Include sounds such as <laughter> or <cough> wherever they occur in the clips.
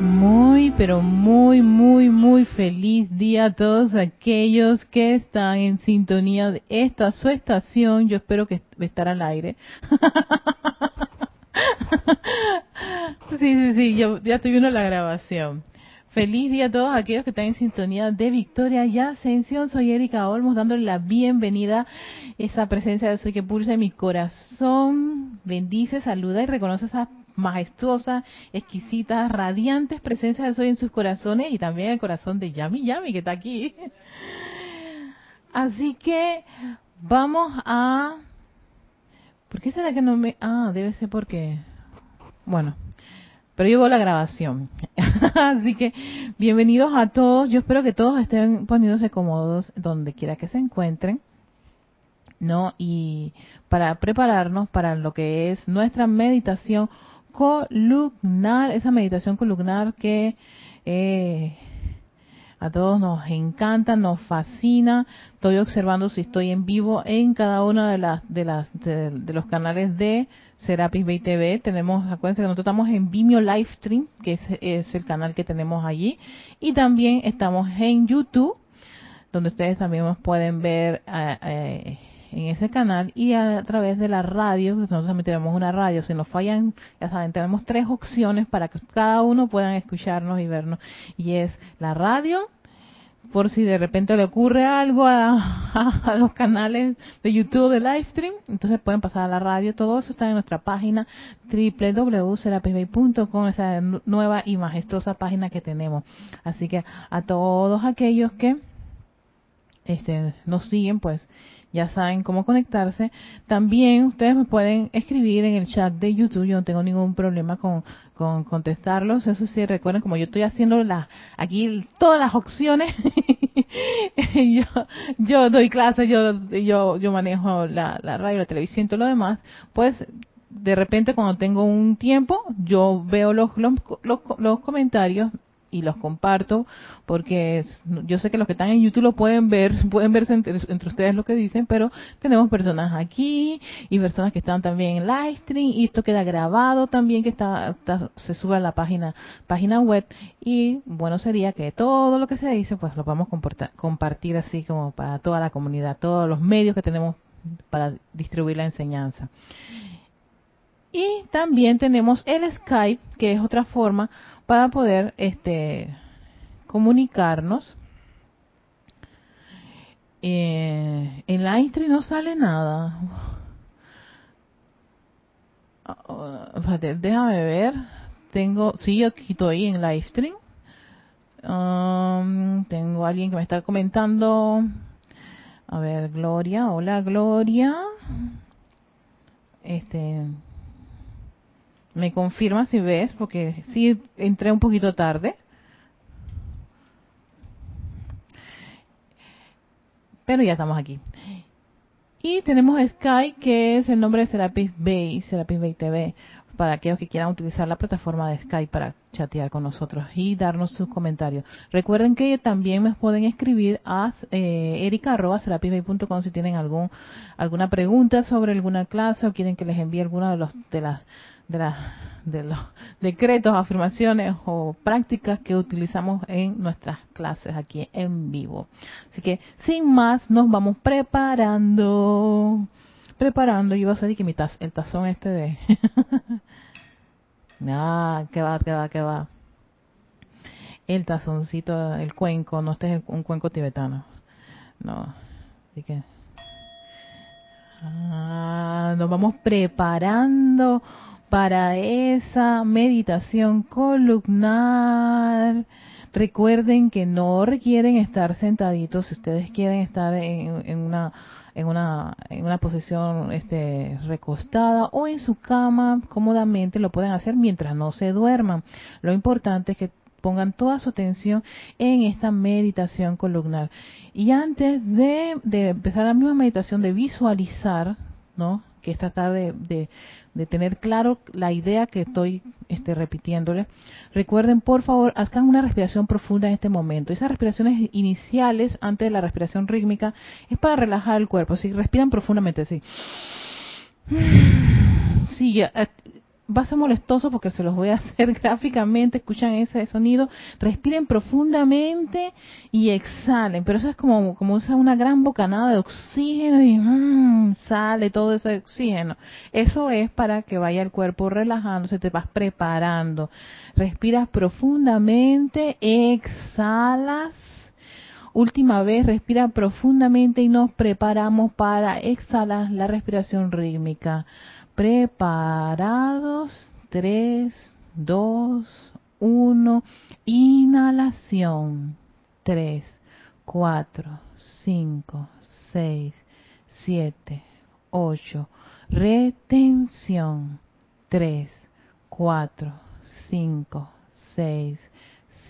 Muy, pero muy, muy, muy feliz día a todos aquellos que están en sintonía de esta su estación. Yo espero que estar al aire. <laughs> sí, sí, sí, yo, ya estoy viendo la grabación. Feliz día a todos aquellos que están en sintonía de Victoria y Ascensión. Soy Erika Olmos dándole la bienvenida, esa presencia de Soy que pulsa en mi corazón. Bendice, saluda y reconoce esa majestuosa, exquisita, radiantes presencias de Soy en sus corazones y también el corazón de Yami Yami que está aquí. Así que vamos a... ¿Por qué será que no me... Ah, debe ser porque... Bueno, pero llevo la grabación. <laughs> Así que bienvenidos a todos. Yo espero que todos estén poniéndose cómodos donde quiera que se encuentren. ¿No? Y para prepararnos para lo que es nuestra meditación columnar, esa meditación columnar que eh, a todos nos encanta, nos fascina. Estoy observando si estoy en vivo en cada uno de las de las de los canales de Serapis Bay TV. Tenemos, acuérdense que nosotros estamos en Vimeo Livestream, que es, el canal que tenemos allí. Y también estamos en YouTube, donde ustedes también nos pueden ver eh, eh, en ese canal. Y a, través de la radio, nosotros también tenemos una radio. Si nos fallan, ya saben, tenemos tres opciones para que cada uno puedan escucharnos y vernos. Y es la radio, por si de repente le ocurre algo a, <laughs> los canales de YouTube de Livestream, entonces pueden pasar a la radio. Todo eso está en nuestra página www.serapisbay.com, esa nueva y majestuosa página que tenemos. Así que a todos aquellos que este, nos siguen, pues ya saben cómo conectarse. También ustedes me pueden escribir en el chat de YouTube, yo no tengo ningún problema con, con contestarlos. Eso sí, recuerden, como yo estoy haciendo la, aquí todas las opciones, <laughs> yo, yo doy clases, yo, yo, yo manejo la, la radio, la televisión y todo lo demás, pues de repente cuando tengo un tiempo, yo veo los, los, los comentarios y los comparto porque yo sé que los que están en YouTube lo pueden ver, <laughs> pueden verse entre, ustedes lo que dicen, pero tenemos personas aquí y personas que están también en live stream y esto queda grabado también que está, se sube a la página página web y bueno sería que todo lo que se dice pues lo vamos a compartir así como para toda la comunidad, todos los medios que tenemos para distribuir la enseñanza. Y también tenemos el Skype, que es otra forma para poder este, comunicarnos. Eh, en la Instri no sale nada. Ah, déjame ver. Tengo, sí, yo aquí estoy en Livestream. Um, tengo alguien que me está comentando. A ver, Gloria. Hola, Gloria. Este, me confirma si ves, porque sí entré un poquito tarde. Pero ya estamos aquí. Y tenemos Sky, que es el nombre de Serapis Bay, Serapis Bay TV, para aquellos que quieran utilizar la plataforma de Sky para chatear con nosotros y darnos sus comentarios. Recuerden que también me pueden escribir a eh, erica.serapisbay.com si tienen algún alguna pregunta sobre alguna clase o quieren que les envíe alguna de, los, de las de, la, de los decretos, afirmaciones o prácticas que utilizamos en nuestras clases aquí en vivo. Así que sin más nos vamos preparando, preparando. Yo iba a decir que mi el tazón este de... <laughs> ah, que va, que va, que va. El tazoncito, el cuenco, no este es un cuenco tibetano. No, así que... Ah, nos vamos preparando para esa meditación columnar. Recuerden que no requieren estar sentaditos si ustedes quieren estar en, una en una en una posición este recostada o en su cama cómodamente lo pueden hacer mientras no se duerman. Lo importante es que pongan toda su atención en esta meditación columnar. Y antes de, de empezar la misma meditación de visualizar, ¿no? Que es tratar de de tener claro la idea que estoy este, repitiéndole. Recuerden, por favor, hagan una respiración profunda en este momento. Esas respiraciones iniciales, antes de la respiración rítmica, es para relajar el cuerpo. Si respiran profundamente, sí. Sí, va a ser molestoso porque se los voy a <laughs> hacer gráficamente, escuchan ese sonido, respiren profundamente y exhalen, pero eso es como, como usar una gran bocanada de oxígeno y mm, sale todo ese oxígeno. Eso es para que vaya el cuerpo relajándose, te vas preparando. Respiras profundamente, exhalas. Última vez, respira profundamente y nos preparamos para exhalar la respiración rítmica. Preparados. 3, 2, 1. Inhalación. 3, 4, 5, 6, 7, 8. Retención. 3, 4, 5, 6,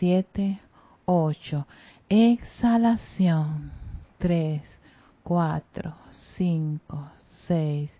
7, 8. Exhalación. 3, 4, 5, 6,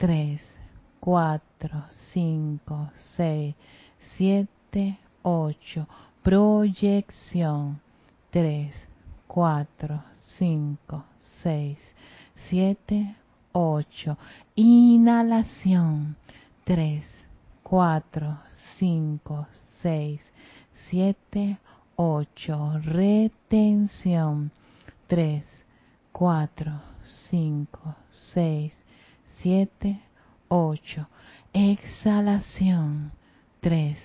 3, 4, 5, 6, 7, 8. Proyección 3, 4, 5, 6, 7, 8. Inhalación 3, 4, 5, 6, 7, 8. Retención 3, 4, 5, 6, 7, 8. Exhalación. 3,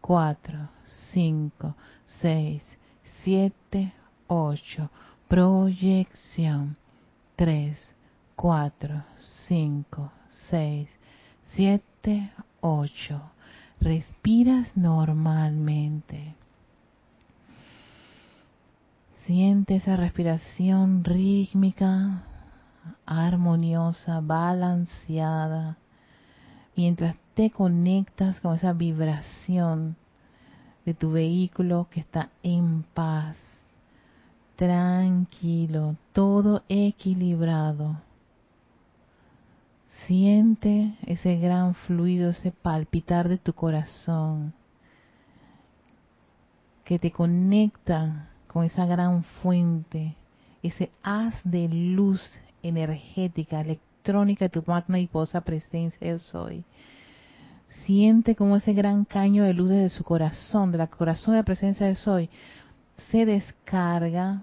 4, 5, 6, 7, 8. Proyección. 3, 4, 5, 6, 7, 8. Respiras normalmente. Siente esa respiración rítmica armoniosa, balanceada, mientras te conectas con esa vibración de tu vehículo que está en paz, tranquilo, todo equilibrado. Siente ese gran fluido, ese palpitar de tu corazón que te conecta con esa gran fuente, ese haz de luz energética, electrónica de tu magna y posa presencia yo soy. Siente como ese gran caño de luz de su corazón, de la corazón de la presencia de soy, se descarga,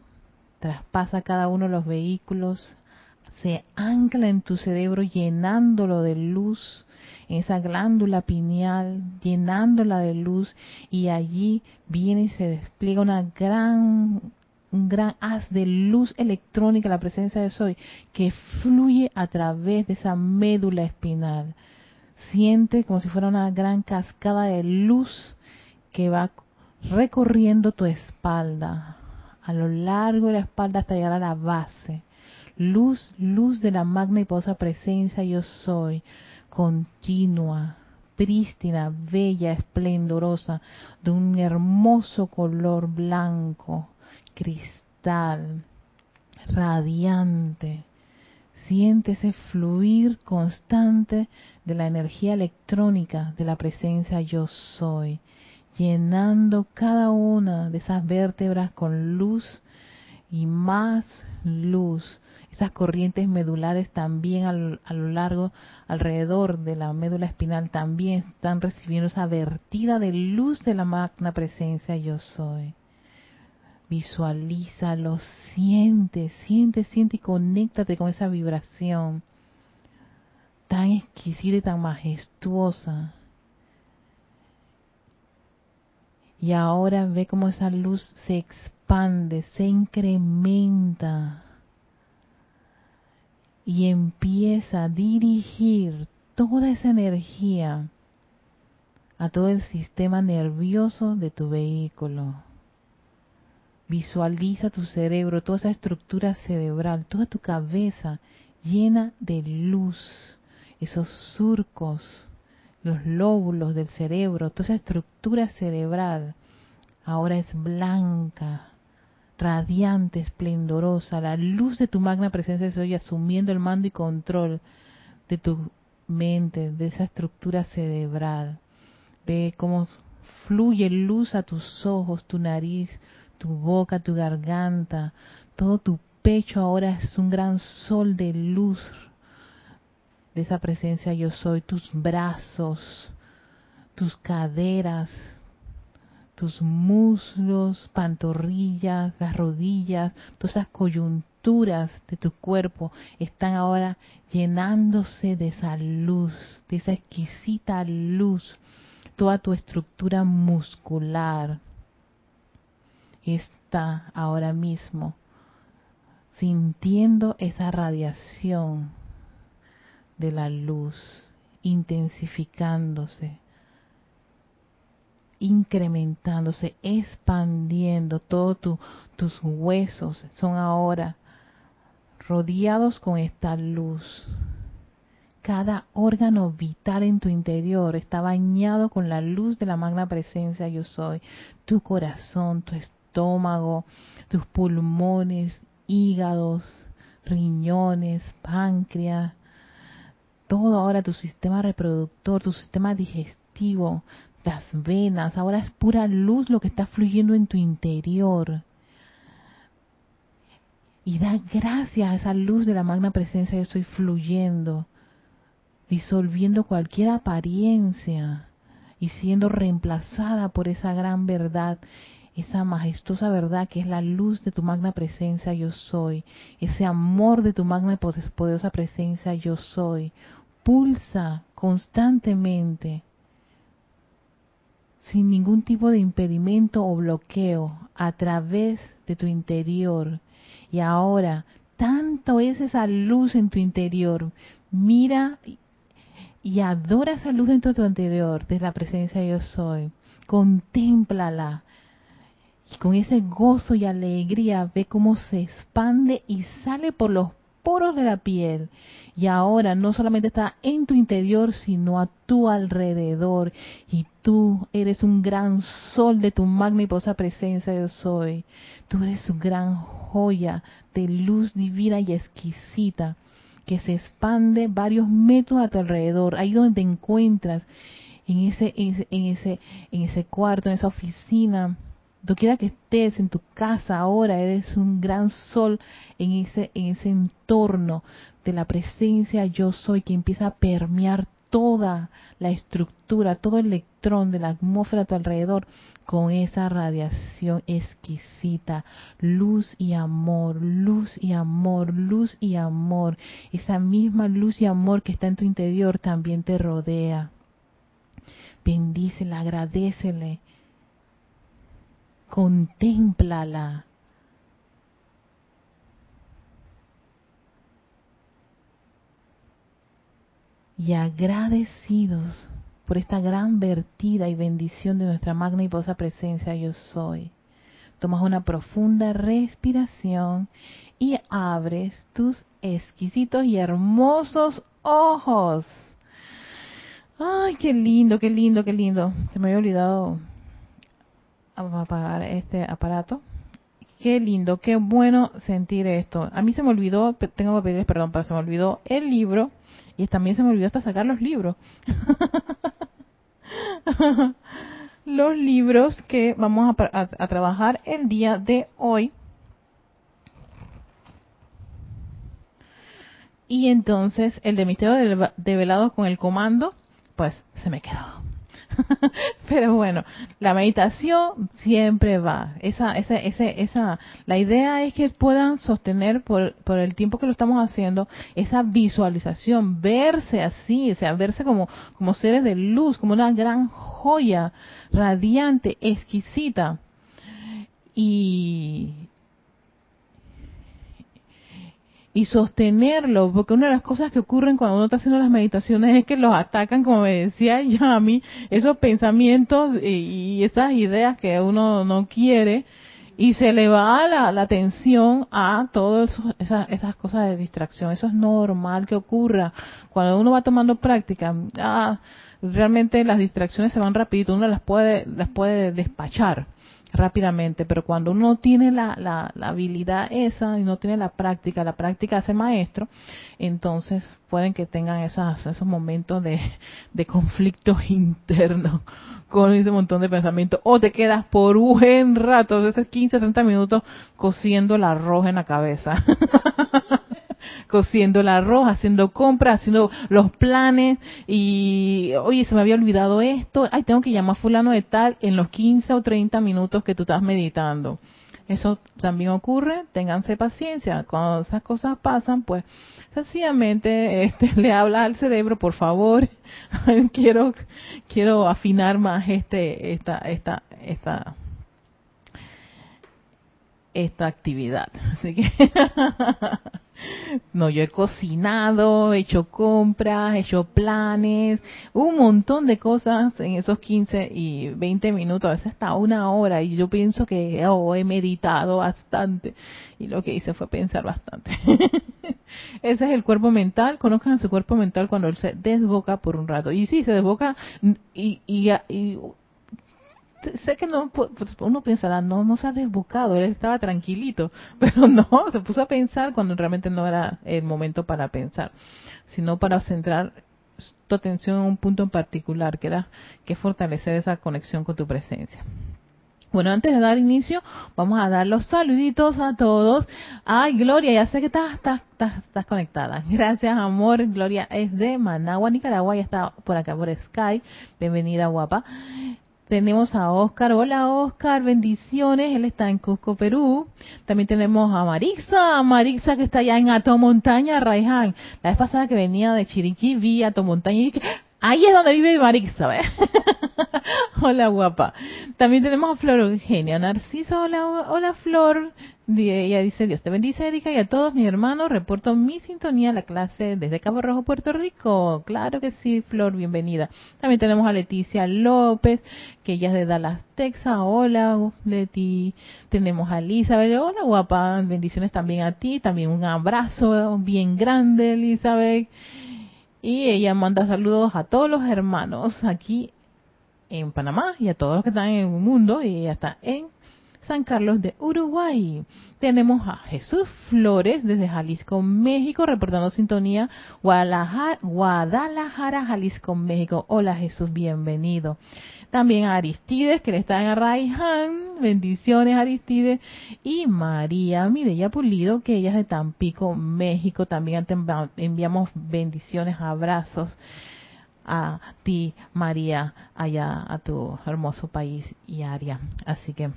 traspasa cada uno de los vehículos, se ancla en tu cerebro llenándolo de luz, en esa glándula pineal, llenándola de luz y allí viene y se despliega una gran un gran haz de luz electrónica, la presencia de Soy, que fluye a través de esa médula espinal. Siente como si fuera una gran cascada de luz que va recorriendo tu espalda, a lo largo de la espalda hasta llegar a la base. Luz, luz de la magna y posa presencia yo soy, continua, prístina, bella, esplendorosa, de un hermoso color blanco, cristal, radiante. Siente ese fluir constante de la energía electrónica de la presencia yo soy, llenando cada una de esas vértebras con luz y más luz. Esas corrientes medulares también a lo largo, alrededor de la médula espinal, también están recibiendo esa vertida de luz de la magna presencia yo soy. Visualízalo, siente, siente, siente y conéctate con esa vibración tan exquisita y tan majestuosa. Y ahora ve cómo esa luz se expande, se incrementa y empieza a dirigir toda esa energía a todo el sistema nervioso de tu vehículo. Visualiza tu cerebro, toda esa estructura cerebral, toda tu cabeza llena de luz, esos surcos los lóbulos del cerebro, toda esa estructura cerebral, ahora es blanca, radiante, esplendorosa. La luz de tu magna presencia soy asumiendo el mando y control de tu mente, de esa estructura cerebral. Ve cómo fluye luz a tus ojos, tu nariz, tu boca, tu garganta, todo tu pecho ahora es un gran sol de luz de esa presencia yo soy, tus brazos, tus caderas, tus muslos, pantorrillas, las rodillas, todas esas coyunturas de tu cuerpo están ahora llenándose de esa luz, de esa exquisita luz. Toda tu estructura muscular está ahora mismo sintiendo esa radiación de la luz intensificándose, incrementándose, expandiendo, todos tus huesos son ahora rodeados con esta luz. Cada órgano vital en tu interior está bañado con la luz de la magna presencia yo soy. Tu corazón, tu estómago, tus pulmones, hígados, riñones, páncreas, todo ahora tu sistema reproductor, tu sistema digestivo, las venas, ahora es pura luz lo que está fluyendo en tu interior. Y da gracias a esa luz de la magna presencia yo estoy fluyendo, disolviendo cualquier apariencia y siendo reemplazada por esa gran verdad esa majestuosa verdad que es la luz de tu magna presencia yo soy, ese amor de tu magna y poderosa presencia yo soy, pulsa constantemente sin ningún tipo de impedimento o bloqueo a través de tu interior. Y ahora, tanto es esa luz en tu interior, mira y adora esa luz en tu interior, de la presencia yo soy. Contémplala, y con ese gozo y alegría ve cómo se expande y sale por los poros de la piel. Y ahora no solamente está en tu interior, sino a tu alrededor. Y tú eres un gran sol de tu magnífica presencia yo soy. Tú eres una gran joya de luz divina y exquisita que se expande varios metros a tu alrededor, ahí donde te encuentras, en ese, en ese, en ese cuarto, en esa oficina, quiera que estés en tu casa ahora, eres un gran sol en ese, en ese entorno de la presencia yo soy que empieza a permear toda la estructura, todo el electrón de la atmósfera a tu alrededor con esa radiación exquisita, luz y amor, luz y amor, luz y amor. Esa misma luz y amor que está en tu interior también te rodea. Bendícela, agradecele, contémplala. Y agradecidos por esta gran vertida y bendición de nuestra magna y posa presencia yo soy. Tomas una profunda respiración y abres tus exquisitos y hermosos ojos. Ay, qué lindo, qué lindo, qué lindo. Se me había olvidado a apagar este aparato. Qué lindo, qué bueno sentir esto. A mí se me olvidó, tengo que pedirles perdón, pero se me olvidó el libro y también se me olvidó hasta sacar los libros. <laughs> los libros que vamos a, trabajar el día de hoy. Y entonces el de misterio de, de velados con el comando, pues se me quedó. <laughs> Pero bueno, la meditación siempre va. Esa, esa, esa, la idea es que puedan sostener por, por el tiempo que lo estamos haciendo esa visualización, verse así, o sea, verse como, como seres de luz, como una gran joya radiante, exquisita. Y, y sostenerlo, porque una de las cosas que ocurren cuando uno está haciendo las meditaciones es que los atacan, como me decía <laughs> ya a mí, esos pensamientos y, esas ideas que uno no quiere, y se le va la, la atención a todas esas, esas cosas de distracción. Eso es normal que ocurra. Cuando uno va tomando práctica, ah, realmente las distracciones se van rapidito, uno las puede, las puede despachar rápidamente, pero cuando uno tiene la, la, habilidad esa y no tiene la práctica, la práctica hace maestro, entonces pueden que tengan esos, esos momentos de, de conflictos <laughs> internos con ese montón de pensamientos, o te quedas por un buen rato, esos 15, 30 minutos cosiendo el arroz en la cabeza. <laughs> cociendo el arroz, haciendo compras, haciendo los planes y, oye, se me había olvidado esto, ay, tengo que llamar a fulano de tal en los 15 o 30 minutos que tú estás meditando. Eso también ocurre, ténganse paciencia. Cuando esas cosas pasan, pues sencillamente este, <laughs> le habla al cerebro, por favor, <laughs> quiero quiero afinar más este esta esta esta esta actividad. <laughs> Así que No, yo he cocinado, he hecho compras, he hecho planes, un montón de cosas en esos 15 y 20 minutos, a veces hasta una hora, y yo pienso que oh, he meditado bastante, y lo que hice fue pensar bastante. <laughs> Ese es el cuerpo mental, conozcan su cuerpo mental cuando él se desboca por un rato. Y sí, se desboca y, y, y sé que no, pues, uno pensará, no, no se ha desbocado, él estaba tranquilito, <laughs> pero no, se puso a pensar cuando realmente no era el momento para pensar, sino para centrar tu atención en un punto en particular, que era que fortalecer esa conexión con tu presencia. Bueno, antes de dar inicio, vamos a dar los saluditos a todos. Ay, Gloria, ya sé que estás, estás, estás, conectada. <laughs> Gracias, amor. Gloria es de Managua, Nicaragua, ya está por acá por Sky. Bienvenida, guapa. Tenemos a Oscar. Hola Oscar, bendiciones. Él está en Cusco, Perú. También tenemos a Marixa. Marixa que está allá en Montaña, Raiján. La vez pasada que venía de Chiriquí vi Montaña y dije, ahí es donde vive Marixa. ¿ves? <laughs> hola guapa. También tenemos a Flor Eugenia. Narciso, hola, hola Flor. Ella dice, Dios te bendice, Erika, y a todos mis hermanos. Reporto mi sintonía a la clase desde Cabo Rojo, Puerto Rico. Claro que sí, Flor, bienvenida. También tenemos a Leticia López, que ella es de Dallas, Texas. Hola, Leti. Tenemos a Elizabeth. Hola, guapa. Bendiciones también a ti. También un abrazo bien grande, Elizabeth. Y ella manda saludos a todos los hermanos aquí en Panamá y a todos los que están en el mundo. Y ella está en San Carlos de Uruguay. Tenemos a Jesús Flores desde Jalisco, México, reportando sintonía Guadalajara, Jalisco, México. Hola Jesús, bienvenido. También a Aristides, que le está en Arraiján. Bendiciones Aristides. Y María Mireya Pulido, que ella es de Tampico, México. También enviamos bendiciones, abrazos a ti, María, allá a tu hermoso país y área. Así que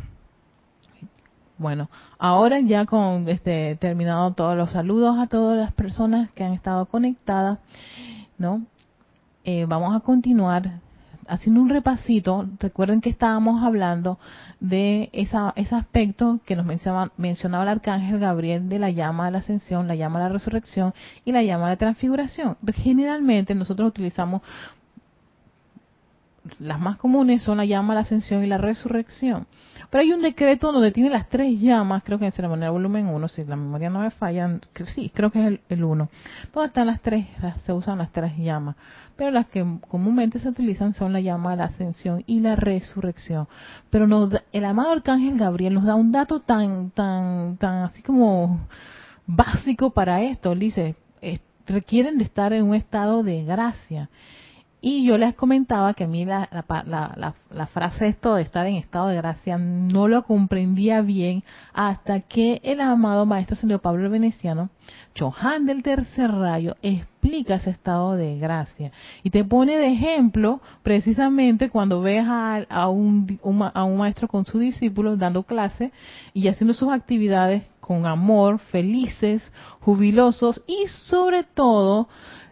bueno, ahora ya con este terminado todos los saludos a todas las personas que han estado conectadas, ¿no? Eh, vamos a continuar haciendo un repasito. Recuerden que estábamos hablando de esa, ese aspecto que nos mencionaba, mencionaba el arcángel Gabriel de la llama de la ascensión, la llama de la resurrección y la llama de la transfiguración. Generalmente nosotros utilizamos las más comunes son la llama, la ascensión y la resurrección. Pero hay un decreto donde tiene las tres llamas, creo que en ceremonia volumen 1, si la memoria no me falla, sí, creo que es el 1. Donde están las tres, se usan las tres llamas. Pero las que comúnmente se utilizan son la llama, la ascensión y la resurrección. Pero nos el amado arcángel Gabriel nos da un dato tan, tan, tan así como básico para esto. Él dice, requieren de estar en un estado de gracia. Y yo les comentaba que a mí la, la, la, frase esto de estar en estado de gracia no lo comprendía bien hasta que el amado maestro señor Pablo el Veneciano, Chohan del tercer rayo, explica ese estado de gracia. Y te pone de ejemplo precisamente cuando ves a, a, un, a un maestro con sus discípulos dando clase y haciendo sus actividades con amor, felices, jubilosos y sobre todo,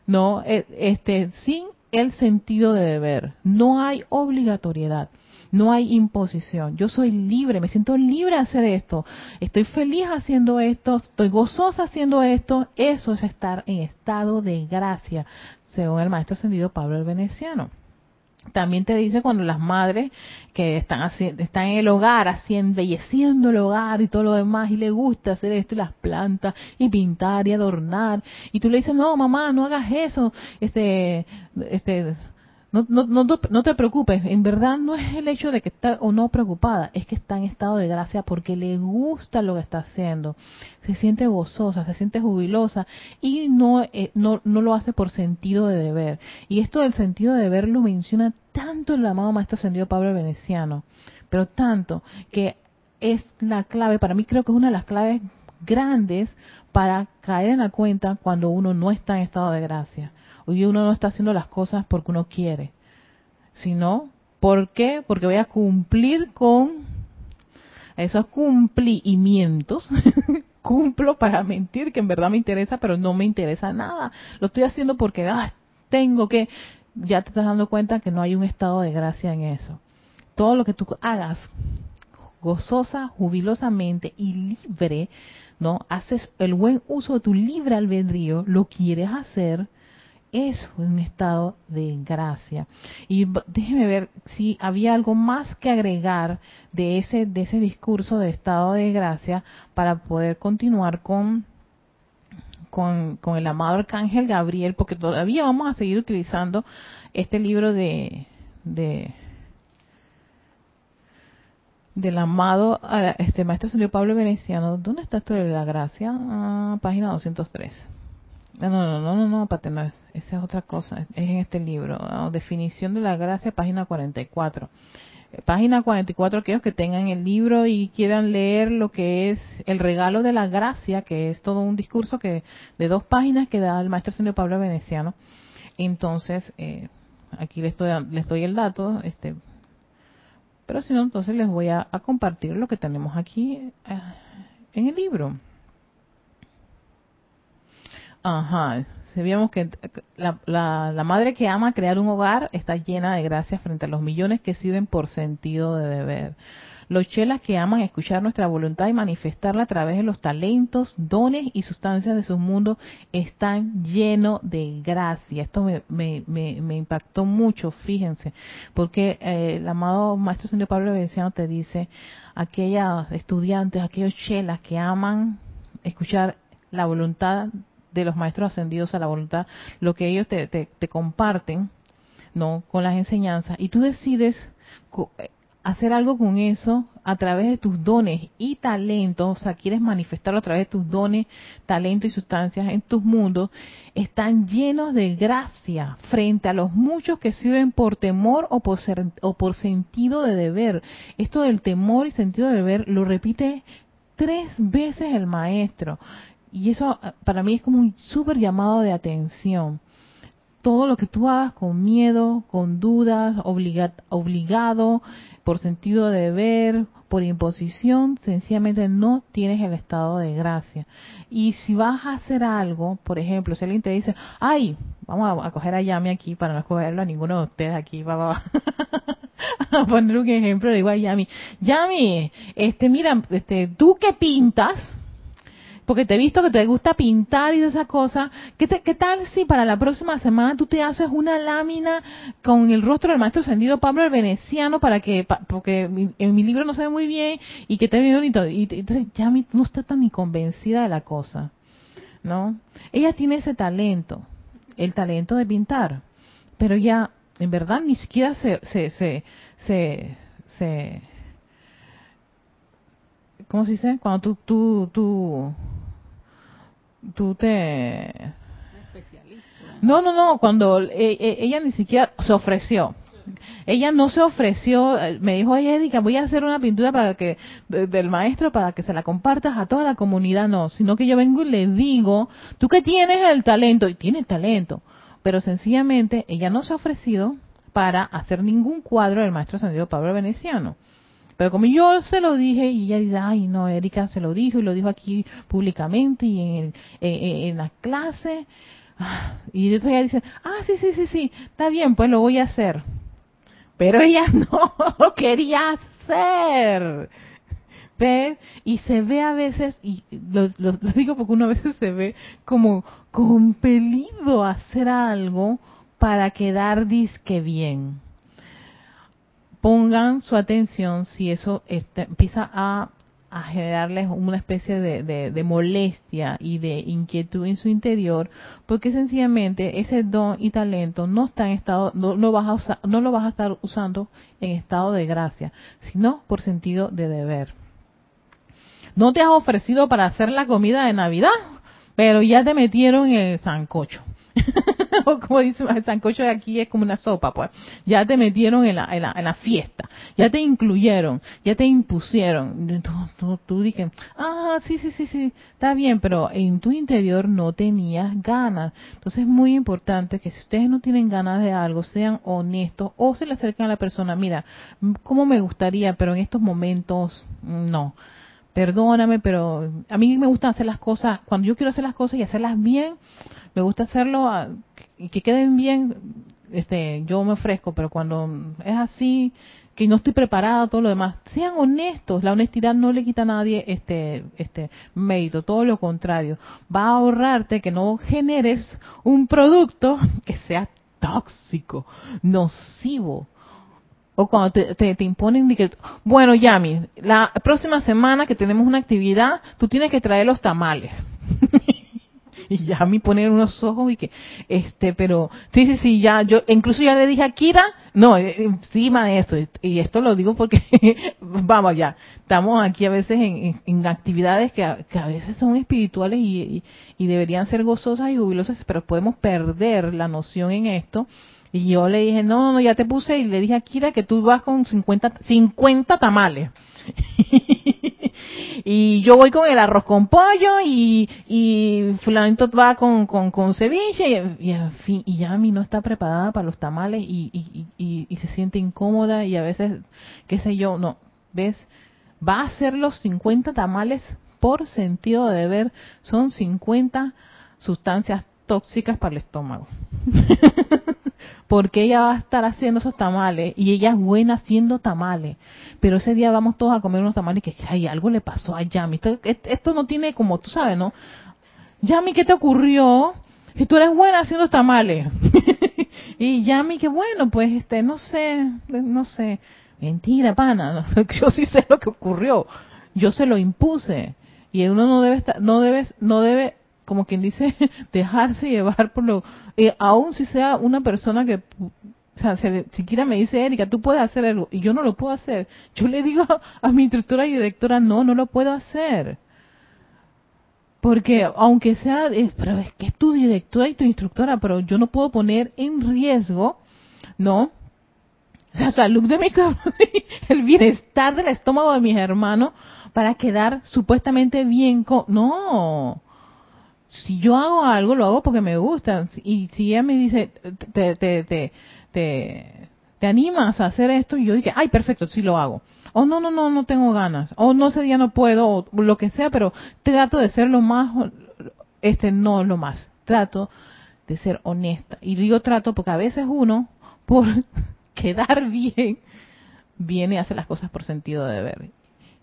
no e, este sin el sentido de deber. No hay obligatoriedad. No hay imposición. Yo soy libre, me siento libre de hacer esto. Estoy feliz haciendo esto, estoy gozosa haciendo esto. Eso es estar en estado de gracia, según el maestro ascendido Pablo el Veneciano también te dice cuando las madres que están haciendo, están en el hogar, así embelleciendo el hogar y todo lo demás, y le gusta hacer esto y las plantas, y pintar y adornar, y tú le dices, no mamá, no hagas eso, este, este, no, no, no, no te preocupes, en verdad no es el hecho de que está o no preocupada, es que está en estado de gracia porque le gusta lo que está haciendo, se siente gozosa, se siente jubilosa y no, eh, no, no lo hace por sentido de deber. Y esto del sentido de deber lo menciona tanto el amado Maestro Ascendido Pablo Veneciano, pero tanto que es la clave, para mí creo que es una de las claves grandes para caer en la cuenta cuando uno no está en estado de gracia. Y uno no está haciendo las cosas porque uno quiere, sino ¿por qué? Porque voy a cumplir con esos cumplimientos. <laughs> Cumplo para mentir, que en verdad me interesa, pero no me interesa nada. Lo estoy haciendo porque ah, tengo que. Ya te estás dando cuenta que no hay un estado de gracia en eso. Todo lo que tú hagas gozosa, jubilosamente y libre, ¿no? Haces el buen uso de tu libre albedrío, lo quieres hacer, es un estado de gracia. Y déjeme ver si había algo más que agregar de ese, de ese discurso de estado de gracia para poder continuar con, con, con el amado arcángel Gabriel, porque todavía vamos a seguir utilizando este libro de, de del amado este maestro Señor Pablo Veneciano. ¿Dónde está esto de la gracia? Ah, página 203. No, no, no, no, no, Pate, no, es, esa es otra cosa, es en este libro, definición de la gracia, página 44. Eh, página 44, aquellos que tengan el libro y quieran leer lo que es el regalo de la gracia, que es todo un discurso que de dos páginas que da el maestro señor Pablo Veneciano. Entonces, eh, aquí les estoy, les doy el dato, este, pero si no, entonces les voy a, compartir lo que tenemos aquí eh, en el libro. Ajá. Sabíamos que la, la, madre que ama crear un hogar está llena de gracias frente a los millones que sirven por sentido de deber. Los chelas que aman escuchar nuestra voluntad y manifestarla a través de los talentos, dones y sustancias de su mundo están llenos de gracia. Esto me, me, me, impactó mucho, fíjense, porque eh, el amado Maestro Señor Pablo Veneciano te dice, aquellas estudiantes, aquellos chelas que aman escuchar la voluntad de los maestros ascendidos a la voluntad, lo que ellos te, te, comparten, ¿no? Con las enseñanzas, y tú decides eh, hacer algo con eso a través de tus dones y talentos, o sea, quieres manifestarlo a través de tus dones, talentos y sustancias en tus mundos, están llenos de gracia frente a los muchos que sirven por temor o por, ser, o por sentido de deber. Esto del temor y sentido de deber lo repite tres veces el maestro. Y eso eh, para mí es como un súper llamado de atención. Todo lo que tú hagas con miedo, con dudas, obligado, por sentido de deber, por imposición, sencillamente no tienes el estado de gracia. Y si vas a hacer algo, por ejemplo, si alguien te dice, ay, vamos a, coger a Yami aquí para no escogerlo a ninguno de ustedes aquí, va, va, <laughs> a poner un ejemplo, le digo a Yami, Yami, este, mira, este, tú que pintas, porque te he visto que te gusta pintar y esa cosa. ¿Qué, ¿Qué tal si para la próxima semana tú te haces una lámina con el rostro del maestro ascendido Pablo el Veneciano para que, porque en mi libro no se ve muy bien y que te ve bonito? Y entonces ya no está tan ni convencida de la cosa, ¿no? Ella tiene ese talento, el talento de pintar, pero ya en verdad ni siquiera se, se, se, se, se ¿cómo se dice? Cuando tú, tú, tú tú te... No, no, no, cuando eh, eh, ella ni siquiera se ofreció. Ella no se ofreció, eh, me dijo, ay Erika, voy a hacer una pintura para que del maestro para que se la compartas a toda la comunidad, no, sino que yo vengo y le digo, tú que tienes el talento, y tiene talento, pero sencillamente ella no se ha ofrecido para hacer ningún cuadro del maestro ascendido Pablo Veneciano. Pero como yo se lo dije y ella dice, ay no, Erika se lo dijo y lo dijo aquí públicamente y en, en, la clase. Ah, <sighs> y entonces ella dice, ah, sí, sí, sí, sí, está bien, pues lo voy a hacer. Pero ella <laughs> no lo quería hacer. ¿Ves? Y se ve a veces, y lo, lo, digo porque uno a veces se ve como compelido a hacer algo para quedar disque bien pongan su atención si eso empieza a generarles una especie de, molestia y de inquietud en su interior, porque sencillamente ese don y talento no está en estado, no, no, vas a no lo vas a estar usando en estado de gracia, sino por sentido de deber. No te has ofrecido para hacer la comida de Navidad, pero ya te metieron en el sancocho. <laughs> o como dice el sancocho de aquí es como una sopa, pues. Ya te metieron en la, en la, en la fiesta, ya te incluyeron, ya te impusieron. Tú, tú, ah, sí, sí, sí, sí, está bien, pero en tu interior no tenías ganas. Entonces es muy importante que si ustedes no tienen ganas de algo, sean honestos o se le acerquen a la persona, mira, cómo me gustaría, pero en estos momentos no perdóname, pero a mí me gusta hacer las cosas, cuando yo quiero hacer las cosas y hacerlas bien, me gusta hacerlo y que queden bien, este, yo me ofrezco, pero cuando es así, que no estoy preparada, todo lo demás, sean honestos, la honestidad no le quita a nadie este, este mérito, todo lo contrario, va a ahorrarte que no generes un producto que sea tóxico, nocivo, o cuando te, te, imponen que, bueno, Yami, la próxima semana que tenemos una actividad, tú tienes que traer los tamales. <laughs> y Yami pone unos ojos y que, este, pero, sí, sí, sí, ya, yo, incluso ya le dije a Kira, no, eh, encima de eso, y esto lo digo porque, <laughs> vamos ya, estamos aquí a veces en, actividades que a, que a, veces son espirituales y, y deberían ser gozosas y jubilosas, pero podemos perder la noción en esto y yo le dije, no, no, ya te puse y le dije a Kira que tú vas con 50, 50 tamales. <laughs> y yo voy con el arroz con pollo y, y fulanito va con, con, ceviche y, en fin, y ya a mí no está preparada para los tamales y, y, y, se siente incómoda y a veces, qué sé yo, no, ¿ves? Va a hacer los 50 tamales por sentido de deber, son 50 sustancias tóxicas para el estómago. <laughs> porque ella va a estar haciendo esos tamales y ella es buena haciendo tamales. Pero ese día vamos todos a comer unos tamales que ay, algo le pasó a Yami. Esto, no tiene como, tú sabes, ¿no? Yami, ¿qué te ocurrió? Que tú eres buena haciendo tamales. <laughs> y Yami, que bueno, pues este, no sé, no sé. Mentira, pana. <laughs> Yo sí sé lo que ocurrió. Yo se lo impuse. Y uno no debe estar, no debe, no debe como quien dice, <laughs> dejarse llevar por lo, eh, aún si sea una persona que, o sea, siquiera me dice, Erika, tú puedes hacer algo, y yo no lo puedo hacer. Yo le digo <laughs> a, mi instructora y directora, no, no lo puedo hacer. Porque aunque sea, eh, pero es que es tu directora y tu instructora, pero yo no puedo poner en riesgo, ¿no? La salud de mi <laughs> el bienestar del estómago de mis hermanos para quedar supuestamente bien con... No, si yo hago algo, lo hago porque me gusta. Y si ella me dice, te, te, te, te, animas a hacer esto, y yo dije, ay, perfecto, sí lo hago. O no, no, no, no tengo ganas. O no, ese día no puedo, o lo que sea, pero trato de ser lo más, este, no lo más. Trato de ser honesta. Y digo trato porque a veces uno, por <laughs> quedar bien, viene y hace las cosas por sentido de deber.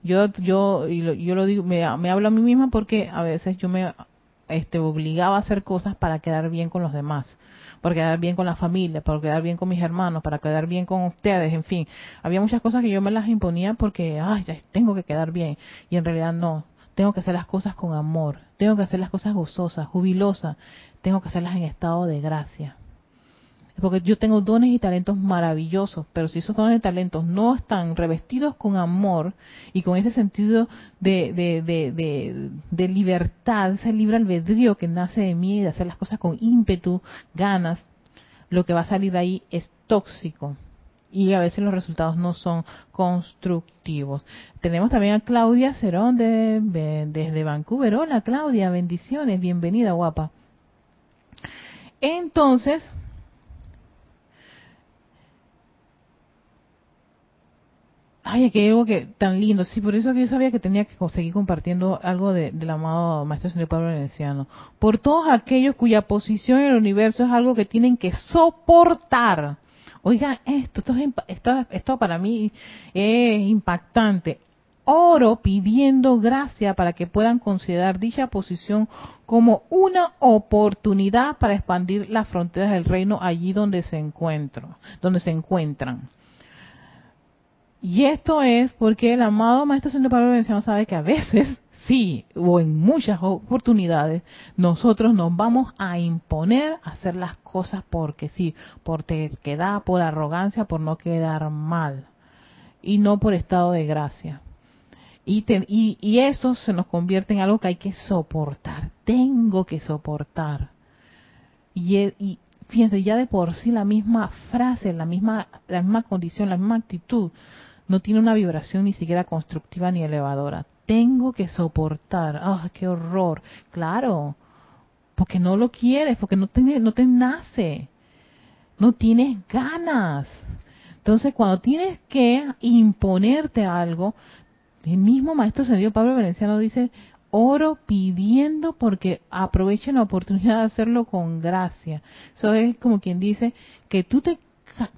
Yo, yo, yo lo digo, me, me hablo a mí misma porque a veces yo me este, obligaba a hacer cosas para quedar bien con los demás, para quedar bien con la familia, para quedar bien con mis hermanos, para quedar bien con ustedes, en fin. Había muchas cosas que yo me las imponía porque, ay, tengo que quedar bien. Y en realidad no. Tengo que hacer las cosas con amor. Tengo que hacer las cosas gozosas, jubilosas. Tengo que hacerlas en estado de gracia porque yo tengo dones y talentos maravillosos, pero si esos dones y talentos no están revestidos con amor y con ese sentido de, de, de, de, libertad, ese libre albedrío que nace de mí, de hacer las cosas con ímpetu, ganas, lo que va a salir de ahí es tóxico y a veces los resultados no son constructivos. Tenemos también a Claudia Cerón de, desde Vancouver. Hola Claudia, bendiciones, bienvenida guapa. Entonces, Ay, que algo que tan lindo. Sí, por eso que yo sabía que tenía que seguir compartiendo algo de, del amado Maestro Señor Pablo Veneciano. Por todos aquellos cuya posición en el universo es algo que tienen que soportar. Oiga, esto, esto, esto, esto para mí es impactante. Oro pidiendo gracia para que puedan considerar dicha posición como una oportunidad para expandir las fronteras del reino allí donde se encuentran, donde se encuentran Y esto es porque el amado Maestro Señor Pablo Veneciano sabe que a veces, sí, o en muchas oportunidades, nosotros nos vamos a imponer a hacer las cosas porque sí, por terquedad, por arrogancia, por no quedar mal, y no por estado de gracia. Y, y, eso se nos convierte en algo que hay que soportar. Tengo que soportar. Y, y, fíjense, ya de por sí la misma frase, la misma, la misma condición, la misma actitud, no tiene una vibración ni siquiera constructiva ni elevadora. Tengo que soportar. ¡Ah, qué horror! Claro, porque no lo quieres, porque no te, no te nace, no tienes ganas. Entonces, cuando tienes que imponerte algo, el mismo Maestro Señor Pablo Veneciano dice, oro pidiendo porque aprovechen la oportunidad de hacerlo con gracia. Eso es como quien dice que tú te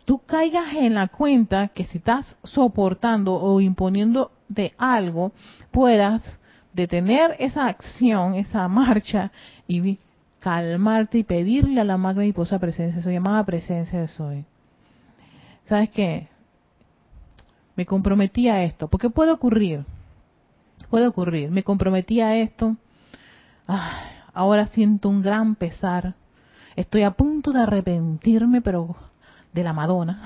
tú caigas en la cuenta que si estás soportando o imponiendo de algo, puedas detener esa acción, esa marcha y calmarte y pedirle a la magna y posa presencia, soy llamada presencia de soy. ¿Sabes qué? Me comprometí a esto, porque puede ocurrir, puede ocurrir, me comprometí a esto, ahora siento un gran pesar, estoy a punto de arrepentirme, pero de la Madonna,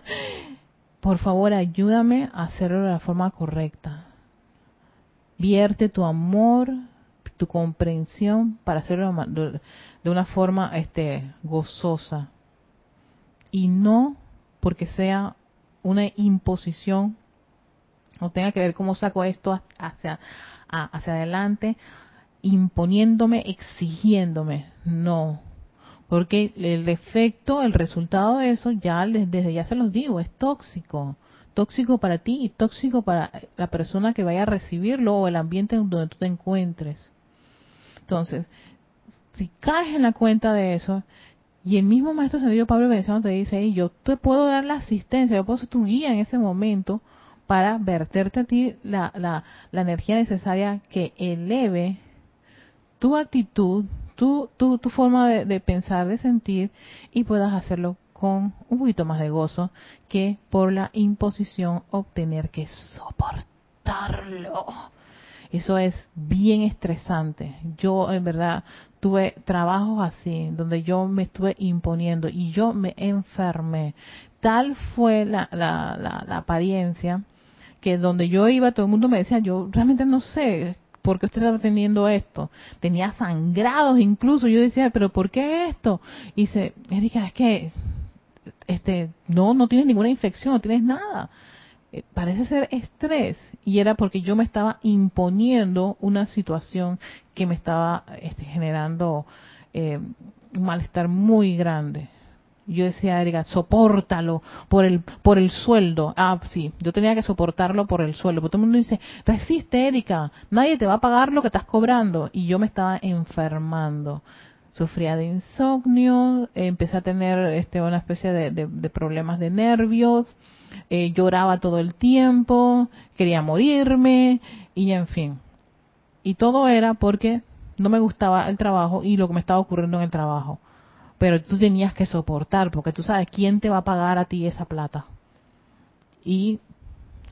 <laughs> por favor ayúdame a hacerlo de la forma correcta. Vierte tu amor, tu comprensión para hacerlo de una forma este, gozosa y no porque sea una imposición o tenga que ver cómo saco esto hacia, hacia adelante, imponiéndome, exigiéndome. No, porque el efecto, el resultado de eso, ya desde ya se los digo, es tóxico. Tóxico para ti y tóxico para la persona que vaya a recibirlo o el ambiente donde tú te encuentres. Entonces, si caes en la cuenta de eso, y el mismo maestro Sendido Pablo Veneciano te dice, yo te puedo dar la asistencia, yo puedo ser tu guía en ese momento para verterte a ti la, la, la energía necesaria que eleve tu actitud, tu, tu, tu forma de, pensar, de sentir y puedas hacerlo con un poquito más de gozo que por la imposición obtener que soportarlo. Eso es bien estresante. Yo en verdad tuve trabajos así, donde yo me estuve imponiendo y yo me enfermé. Tal fue la, la, la, la apariencia que donde yo iba todo el mundo me decía, yo realmente no sé ¿por qué usted está teniendo esto? Tenía sangrados incluso. Yo decía, ¿pero por qué esto? Y dice, Erika, es que este, no, no tienes ninguna infección, no tienes nada. Eh, parece ser estrés. Y era porque yo me estaba imponiendo una situación que me estaba este, generando eh, un malestar muy grande yo decía, Erika, sopórtalo por el, por el sueldo. Ah, sí, yo tenía que soportarlo por el sueldo. Pero todo el mundo dice, resiste, Erika, nadie te va a pagar lo que estás cobrando. Y yo me estaba enfermando. Sufría de insomnio, empecé a tener este, una especie de, problemas de nervios, eh, lloraba todo el tiempo, quería morirme, y en fin. Y todo era porque no me gustaba el trabajo y lo que me estaba ocurriendo en el trabajo pero tú tenías que soportar, porque tú sabes quién te va a pagar a ti esa plata. Y,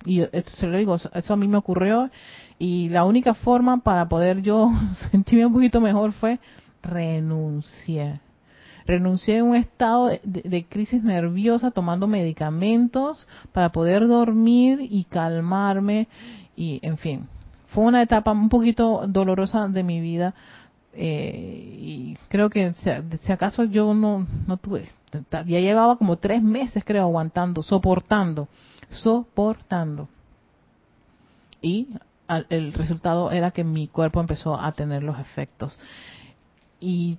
y se lo digo, eso a mí me ocurrió y la única forma para poder yo <laughs> sentirme un poquito mejor fue renunciar. Renuncié a un estado de, crisis nerviosa tomando medicamentos para poder dormir y calmarme y en fin, fue una etapa un poquito dolorosa de mi vida, eh, y creo que si, acaso yo no, no tuve, ya llevaba como tres meses creo aguantando, soportando, soportando. Y el resultado era que mi cuerpo empezó a tener los efectos. Y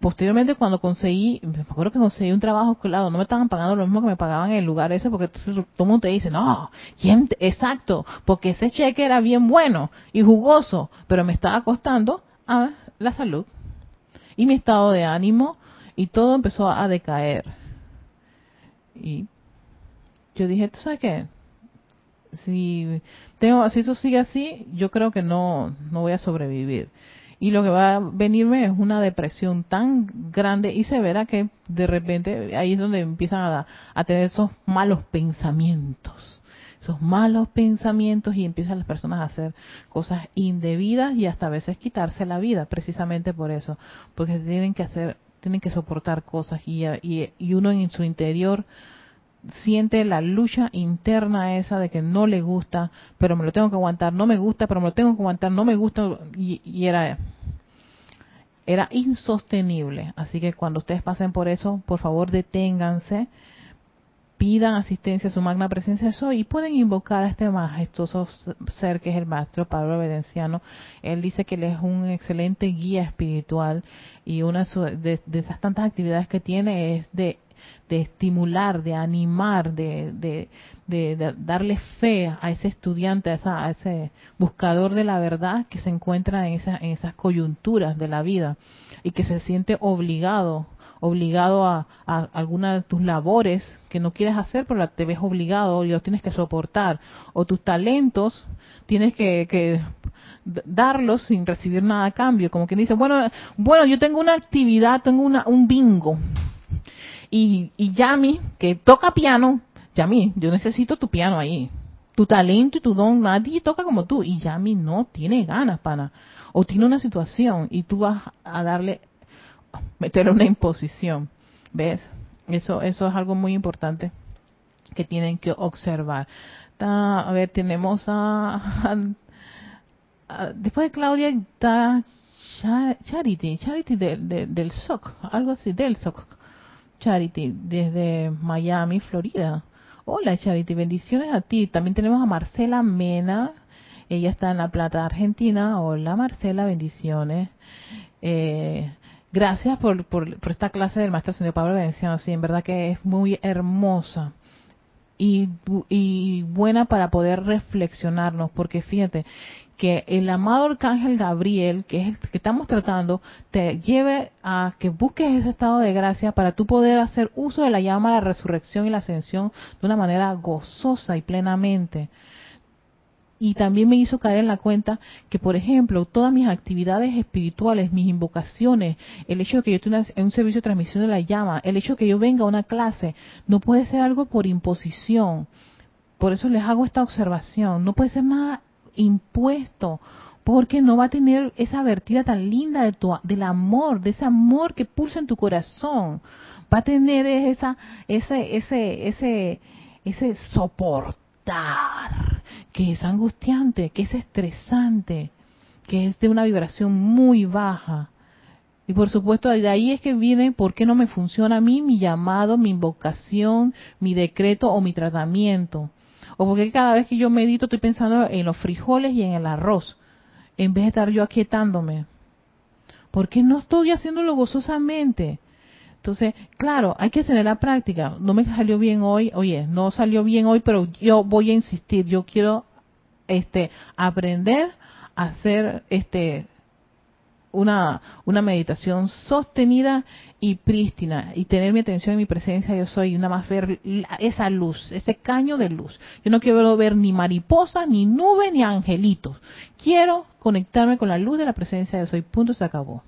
posteriormente cuando conseguí, me acuerdo que conseguí un trabajo, claro, no me estaban pagando lo mismo que me pagaban en el lugar ese, porque todo mundo te dice, no, ¿quién exacto, porque ese cheque era bien bueno y jugoso, pero me estaba costando a la salud y mi estado de ánimo y todo empezó a decaer. Y yo dije, ¿tú sabes qué? Si tengo, si eso sigue así, yo creo que no, no voy a sobrevivir. Y lo que va a venirme es una depresión tan grande y severa que de repente ahí es donde empiezan a, a tener esos malos pensamientos. Malos pensamientos y empiezan las personas a hacer cosas indebidas y hasta a veces quitarse la vida, precisamente por eso, porque tienen que hacer, tienen que soportar cosas y, y, y uno en su interior siente la lucha interna esa de que no le gusta, pero me lo tengo que aguantar, no me gusta, pero me lo tengo que aguantar, no me gusta, y, y era era insostenible. Así que cuando ustedes pasen por eso, por favor deténganse, pidan asistencia a su magna presencia y pueden invocar a este majestuoso ser que es el maestro Pablo Vedenciano. Él dice que él es un excelente guía espiritual y una de, de esas tantas actividades que tiene es de estimular, de animar, de, de, darle fe a ese estudiante, a, esa, a, ese buscador de la verdad que se encuentra en, en esas coyunturas de la vida y que se siente obligado, obligado a, a, alguna de tus labores que no quieres hacer, pero te ves obligado y los tienes que soportar, o tus talentos tienes que, que darlos sin recibir nada a cambio, como quien dice, bueno, bueno, yo tengo una actividad, tengo una, un bingo, y, y Yami, que toca piano, Yami, yo necesito tu piano ahí. Tu talento y tu don, nadie toca como tú. Y Yami no tiene ganas, pana. O tiene una situación y tú vas a darle, meterle una imposición. ¿Ves? Eso, eso es algo muy importante que tienen que observar. a ver, tenemos a, después de Claudia está Charity, Charity del SOC, algo así, del SOC. Charity, desde Miami, Florida. Hola Charity, bendiciones a ti. También tenemos a Marcela Mena, ella está en La Plata, Argentina. Hola Marcela, bendiciones. Eh, gracias por, por, esta clase del maestro señor Pablo Veneziano. Sí, en verdad que es muy hermosa y, y buena para poder reflexionarnos, porque fíjate, que el amado arcángel Gabriel, que es el que estamos tratando, te lleve a que busques ese estado de gracia para tú poder hacer uso de la llama, la resurrección y la ascensión de una manera gozosa y plenamente. Y también me hizo caer en la cuenta que, por ejemplo, todas mis actividades espirituales, mis invocaciones, el hecho de que yo tenga un servicio de transmisión de la llama, el hecho de que yo venga a una clase, no puede ser algo por imposición. Por eso les hago esta observación. No puede ser nada impuesto, porque no va a tener esa vertida tan linda de tu, del amor, de ese amor que pulsa en tu corazón. Va a tener esa, ese, ese, ese, ese que es angustiante, que es estresante, que es de una vibración muy baja. Y por supuesto, de ahí es que viene por qué no me funciona a mí mi llamado, mi invocación, mi decreto o mi tratamiento. O porque cada vez que yo medito estoy pensando en los frijoles y en el arroz, en vez de estar yo aquietándome. ¿Por qué no estoy haciéndolo gozosamente? Entonces, claro, hay que tener la práctica. No me salió bien hoy, oye, no salió bien hoy, pero yo voy a insistir. Yo quiero este aprender a hacer este una, una meditación sostenida y prístina y tener mi atención en mi presencia yo soy nada más ver esa luz, ese caño de luz. Yo no quiero ver ni mariposa, ni nube, ni angelitos. Quiero conectarme con la luz de la presencia yo soy. Punto, se acabó.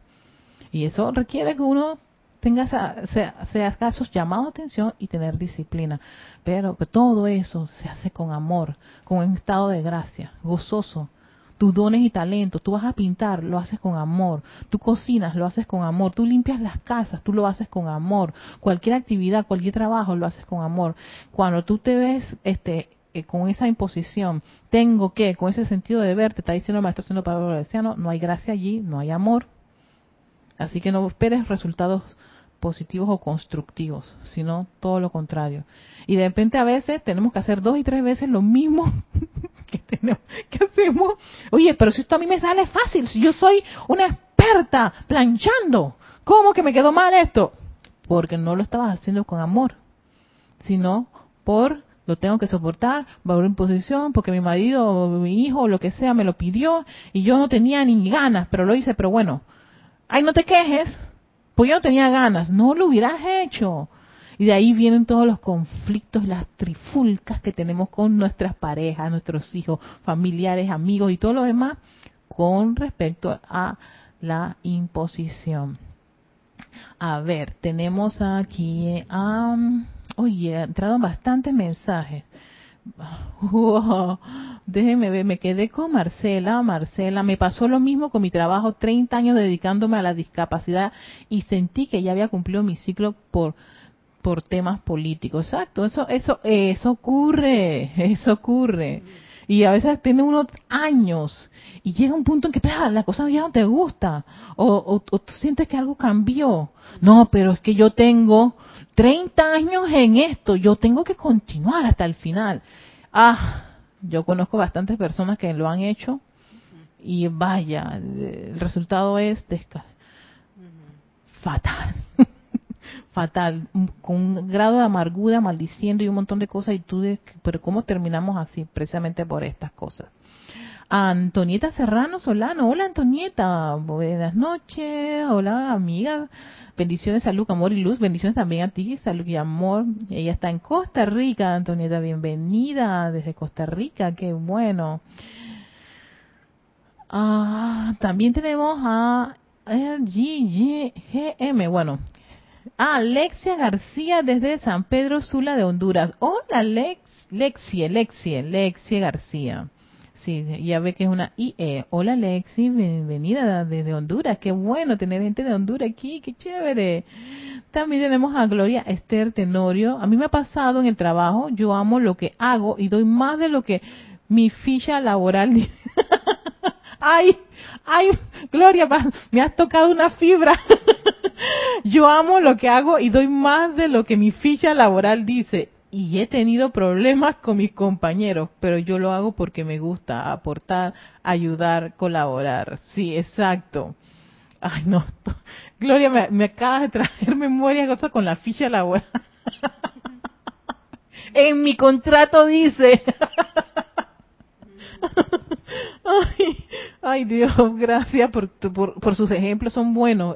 Y eso requiere que uno tenga sea, sea casos llamados a atención y tener disciplina. Pero todo eso se hace con amor, con un estado de gracia, gozoso tus dones y talentos. Tú vas a pintar, lo haces con amor. Tú cocinas, lo haces con amor. Tú limpias las casas, tú lo haces con amor. Cualquier actividad, cualquier trabajo, lo haces con amor. Cuando tú te ves este eh, con esa imposición, tengo que, con ese sentido de ver, te está diciendo el maestro siendo Pablo Valenciano, no hay gracia allí, no hay amor. Así que no esperes resultados positivos o constructivos, sino todo lo contrario. Y de repente a veces tenemos que hacer dos y tres veces lo mismo <laughs> que tenemos, que hacemos. Oye, pero si esto a mí me sale fácil, si yo soy una experta planchando, ¿cómo que me quedó mal esto? Porque no lo estabas haciendo con amor, sino por lo tengo que soportar bajo imposición porque mi marido o mi hijo o lo que sea me lo pidió y yo no tenía ni ganas, pero lo hice, pero bueno, ay, no te quejes, pues yo no tenía ganas, no lo hubieras hecho. Y de ahí vienen todos los conflictos, las trifulcas que tenemos con nuestras parejas, nuestros hijos, familiares, amigos y todo lo demás con respecto a la imposición. A ver, tenemos aquí, um, oye, entraron bastantes mensajes. <laughs> déjeme ver, me quedé con Marcela, Marcela, me pasó lo mismo con mi trabajo, 30 años dedicándome a la discapacidad y sentí que ya había cumplido mi ciclo por por temas políticos. Exacto, eso eso eso ocurre, eso ocurre. Y a veces tiene unos años y llega un punto en que la cosa ya no te gusta o, o, tú sientes que algo cambió. No, pero es que yo tengo 30 años en esto, yo tengo que continuar hasta el final. Ah, yo conozco bastantes personas que lo han hecho y vaya, el resultado es fatal. <laughs> fatal, con un grado de amargura, maldiciendo y un montón de cosas, y tú, de, pero ¿cómo terminamos así? Precisamente por estas cosas. Antonieta Serrano Solano, hola Antonieta, buenas noches, hola amiga, bendiciones, salud, amor y luz, bendiciones también a ti, salud y amor. Ella está en Costa Rica, Antonieta, bienvenida desde Costa Rica, qué bueno. Ah, también tenemos a GGM, bueno, Ah, Alexia García desde San Pedro Sula de Honduras. Hola, Lex, Lexie, Lexie, Lexie García. Sí, ya ve que es una IE. Hola, Lexi, bienvenida desde Honduras. Qué bueno tener gente de Honduras aquí, qué chévere. También tenemos a Gloria Esther Tenorio. A mí me ha pasado en el trabajo, yo amo lo que hago y doy más de lo que mi ficha laboral <laughs> dice. ay, ay, Gloria, me has tocado una fibra. <laughs> Yo amo lo que hago y doy más de lo que mi ficha laboral dice. Y he tenido problemas con mis compañeros, pero yo lo hago porque me gusta aportar, ayudar, colaborar. Sí, exacto. Ay, no. Gloria, me, me acabas de traer <laughs> memoria con la ficha laboral. <laughs> en mi contrato dice. <laughs> <laughs> Ay, ay Dios, gracias por, por, sus ejemplos, son buenos.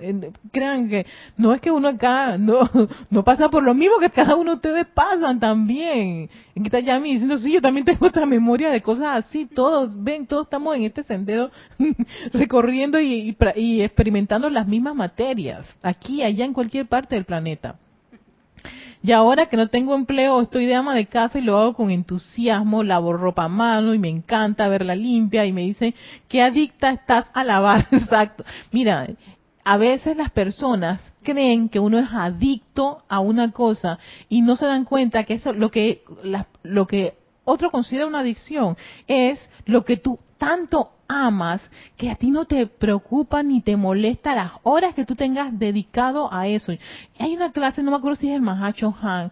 Crean que no es que uno acá no, no pasa por lo mismo que cada uno de ustedes pasan también. Aquí está Yami diciendo, sí, yo también tengo otra memoria de cosas así. Todos, ven, todos estamos en este sendero <laughs> recorriendo y, y experimentando las mismas materias, aquí, allá, en cualquier parte del planeta. Y ahora que no tengo empleo, estoy de ama de casa y lo hago con entusiasmo, lavo ropa a mano y me encanta verla limpia y me dicen, qué adicta estás a lavar. <laughs> Exacto. Mira, a veces las personas creen que uno es adicto a una cosa y no se dan cuenta que eso lo que lo que otro considera una adicción es lo que tú tanto amas que a ti no te preocupa ni te molesta las horas que tú tengas dedicado a eso. Hay una clase, no me acuerdo si es el Mahacho Han,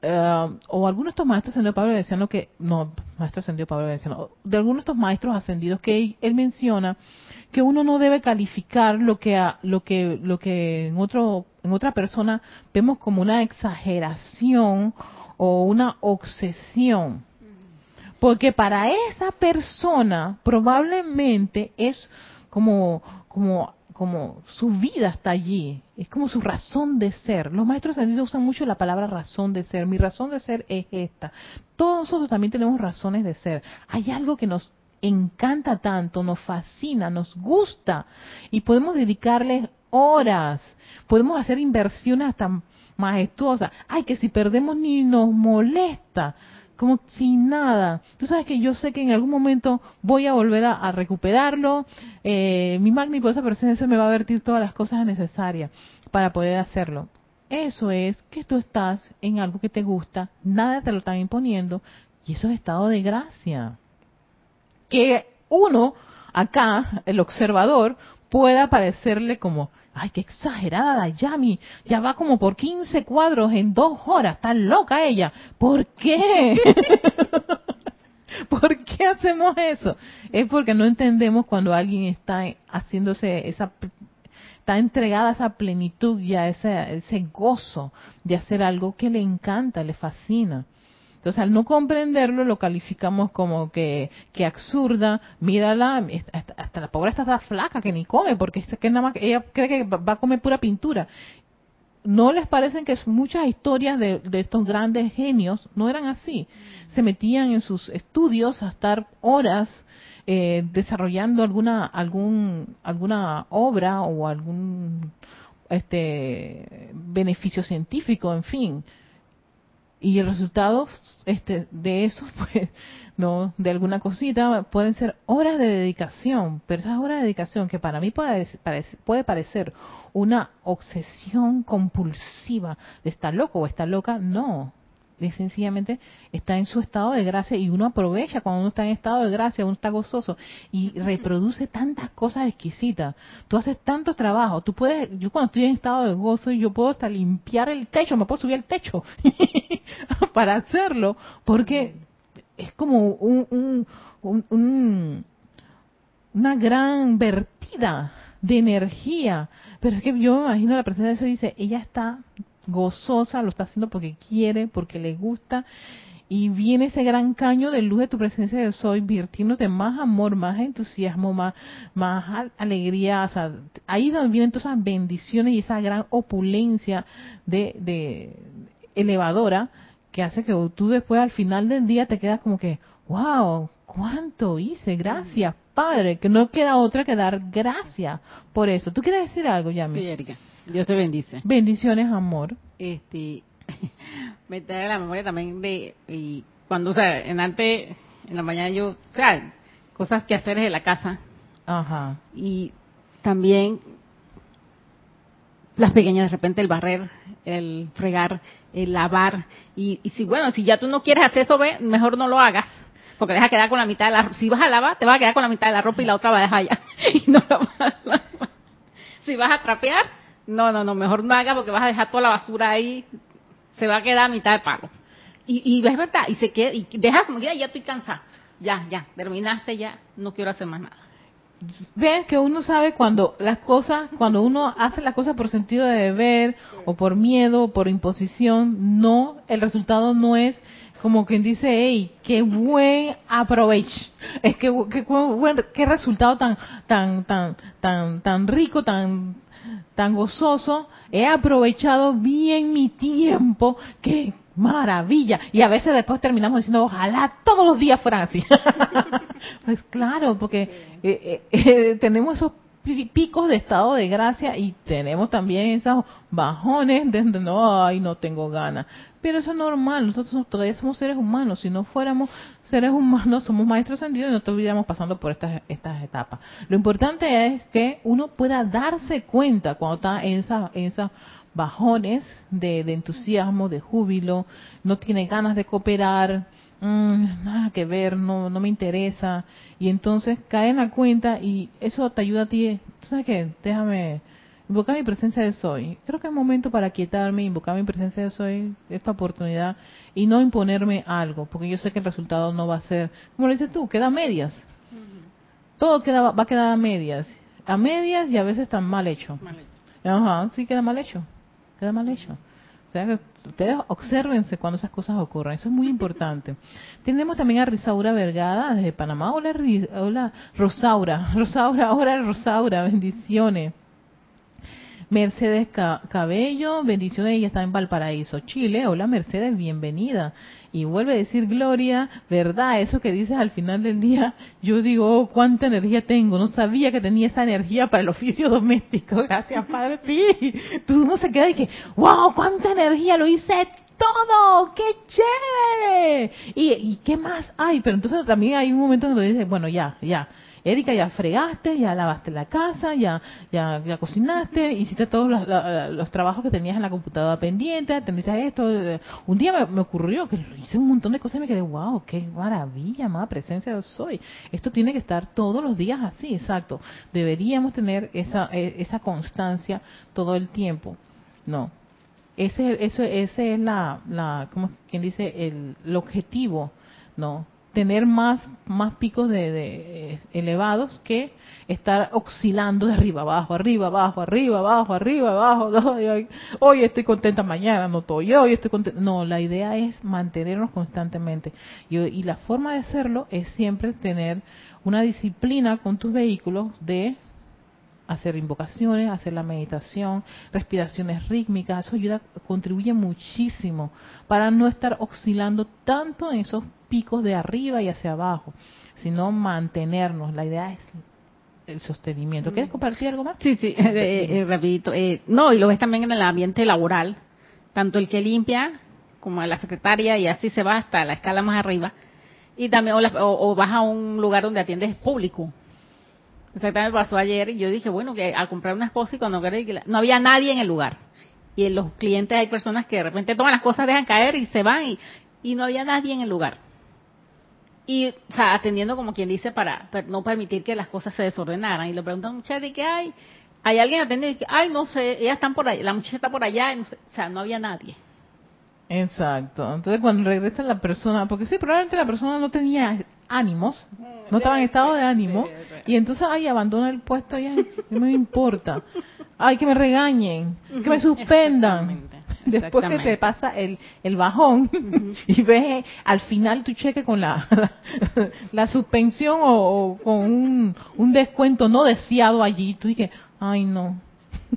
eh, o algunos de estos maestros ascendidos Pablo Veneciano que, no, maestro ascendido Pablo Veneciano, de algunos de estos maestros ascendidos que él, menciona que uno no debe calificar lo que lo que lo que en otro en otra persona vemos como una exageración o una obsesión porque para esa persona probablemente es como, como, como su vida está allí, es como su razón de ser. Los maestros ascendidos usan mucho la palabra razón de ser. Mi razón de ser es esta. Todos nosotros también tenemos razones de ser. Hay algo que nos encanta tanto, nos fascina, nos gusta y podemos dedicarle horas, podemos hacer inversiones hasta majestuosas. Ay, que si perdemos ni nos molesta como sin nada. Tú sabes que yo sé que en algún momento voy a volver a, recuperarlo. Eh, mi magniposa presencia me va a vertir todas las cosas necesarias para poder hacerlo. Eso es que tú estás en algo que te gusta, nada te lo están imponiendo y eso es estado de gracia. Que uno, acá, el observador, pueda parecerle como, ay, qué exagerada, Yami, ya va como por 15 cuadros en dos horas, está loca ella. ¿Por qué? <laughs> ¿Por qué hacemos eso? Es porque no entendemos cuando alguien está haciéndose esa está entregada a esa plenitud y a ese, ese gozo de hacer algo que le encanta, le fascina. Entonces, al no comprenderlo, lo calificamos como que, absurda. Mírala, hasta, la pobre está flaca que ni come, porque es que nada más ella cree que va a comer pura pintura. ¿No les parecen que muchas historias de, estos grandes genios no eran así? Se metían en sus estudios a estar horas eh, desarrollando alguna algún alguna obra o algún este beneficio científico, en fin y el resultado este, de eso, <laughs> pues, no, de alguna cosita, pueden ser horas de dedicación, pero esas horas de dedicación que para mí puede, puede parecer una obsesión compulsiva de estar loco o estar loca, no, sencillamente está en su estado de gracia y uno aprovecha cuando uno está en estado de gracia, uno está gozoso y reproduce tantas cosas exquisitas. Tú haces tantos trabajos, tú puedes, yo cuando estoy en estado de gozo, yo puedo hasta limpiar el techo, me puedo subir al techo <laughs> para hacerlo, porque es como un, una gran vertida de energía. Pero es que yo me imagino la presencia de eso dice, ella está gozosa, lo está haciendo porque quiere, porque le gusta. Y viene ese gran caño de luz de tu presencia de soy, virtiéndote más amor, más entusiasmo, más, más alegría. O sea, ahí donde vienen todas esas bendiciones y esa gran opulencia de, de elevadora que hace que tú después al final del día te quedas como que, wow, cuánto hice, gracias, Padre, que no queda otra que dar gracias por eso. ¿Tú quieres decir algo, Yami? Sí. Dios te bendice. Bendiciones, amor. Este, <laughs> me trae la memoria también de y cuando, o sea, en antes, en la mañana yo, o sea, cosas que hacer en la casa. Ajá. Y también las pequeñas, de repente el barrer, el fregar, el lavar. Y, y si, bueno, si ya tú no quieres hacer eso, ve, mejor no lo hagas. Porque deja quedar con la mitad de la Si vas a lavar, te vas a quedar con la mitad de la ropa y la otra va a dejar allá. <laughs> y no la vas a lavar. Si vas a trapear, no, no, no, mejor no hagas porque vas a dejar toda la basura ahí. Se va a quedar a mitad de palo. Y, y es verdad, y se queda, y dejas como que ya estoy cansada. Ya, ya, terminaste ya, no quiero hacer más nada ves que uno sabe cuando las cosas, cuando uno hace las cosas por sentido de deber o por miedo o por imposición, no, el resultado no es como quien dice, hey, qué buen aprovech, es que qué, buen, qué resultado tan, tan, tan, tan, tan rico, tan, tan gozoso, he aprovechado bien mi tiempo, que maravilla. Y a veces después terminamos diciendo, ojalá todos los días fueran así. <laughs> pues claro, porque eh, eh, <laughs> tenemos esos picos de estado de gracia y tenemos también esos bajones de no, ay, no tengo ganas. Pero eso es normal, nosotros todavía somos seres humanos. Si no fuéramos seres humanos, somos maestros ascendidos y no estuviéramos pasando por estas, estas etapas. Lo importante es que uno pueda darse cuenta cuando está en esa, en esa bajones de, entusiasmo, de júbilo, no tiene ganas de cooperar, mm, nada que ver, no, no me interesa, y entonces cae en la cuenta y eso te ayuda a ti, ¿sabes qué? Déjame invocar mi presencia de soy. Creo que es momento para quietarme, invocar mi presencia de soy, esta oportunidad, y no imponerme algo, porque yo sé que el resultado no va a ser, como lo dices tú, queda a medias. Todo queda, va a quedar a medias. A medias y a veces tan mal hecho. Mal hecho. Ajá, sí queda mal hecho queda mal hecho. O sea, ustedes observense cuando esas cosas ocurran, eso es muy importante. <laughs> Tenemos también a Risaura Vergada desde Panamá. Hola, hola Rosaura, <laughs> Rosaura, hola Rosaura, bendiciones. Mercedes Cabello, bendiciones, ella está en Valparaíso, Chile. Hola Mercedes, bienvenida. Y vuelve a decir Gloria, verdad, eso que dices al final del día, yo digo, oh, cuánta energía tengo, no sabía que tenía esa energía para el oficio doméstico, <laughs> gracias Padre, sí, tú no se queda y que, wow, cuánta energía, lo hice todo, qué chévere. ¿Y, y qué más hay? Pero entonces también hay un momento donde dices, bueno, ya, ya, Erika, ya fregaste, ya lavaste la casa, ya ya, ya cocinaste, hiciste todos los, trabajos que tenías en la computadora pendiente, atendiste esto. Un día me, ocurrió que hice un montón de cosas y me quedé, wow, qué maravilla, más presencia soy. Esto tiene que estar todos los días así, exacto. Deberíamos tener esa, e, esa constancia todo el tiempo. No, ese, eso, ese es la, la ¿cómo quien dice? El, el objetivo, ¿no? Tener más, más picos de, eh, elevados que estar oscilando de arriba abajo, arriba abajo, arriba abajo, arriba abajo. <laughs> Hoy estoy contenta, mañana no estoy, hoy estoy contenta. No, la idea es mantenernos constantemente. Y la forma de hacerlo es siempre tener una disciplina con tus vehículos de hacer invocaciones, hacer la meditación, respiraciones rítmicas, eso ayuda, contribuye muchísimo para no estar oscilando tanto en esos picos de arriba y hacia abajo, sino mantenernos. La idea es el sostenimiento. ¿Quieres mm. compartir algo más? Sí, sí, <laughs> eh, eh, rapidito. Eh, no, y lo ves también en el ambiente laboral, tanto el que limpia como la secretaria y así se va hasta la escala más arriba. Y también, o, la- o- o vas a un lugar donde atiendes público. Exactamente me pasó ayer y yo dije, bueno, que a comprar unas cosas y cuando que no había nadie en el lugar. Y en los clientes hay personas que de repente toman las cosas, dejan caer y se van y, y no había nadie en el lugar. Y, o sea, atendiendo como quien dice para, no permitir que las cosas se desordenaran. Y le preguntan, muchacha, ¿y qué hay? Hay alguien atendiendo y que, ay, no sé, ellas están por allá, la muchacha está por allá, y no sé. o sea, no había nadie. Exacto. Entonces cuando regresa la persona, porque sí, probablemente la persona no tenía ánimos, no estaba en estado de ánimo, y entonces, ay, abandona el puesto y ay, no me importa. Ay, que me regañen, que me suspendan. Exactamente, Después que te pasa el, el bajón y ves al final tu cheque con la, <laughs> la suspensión o, o con un, un descuento no deseado allí, tú dices, ay no,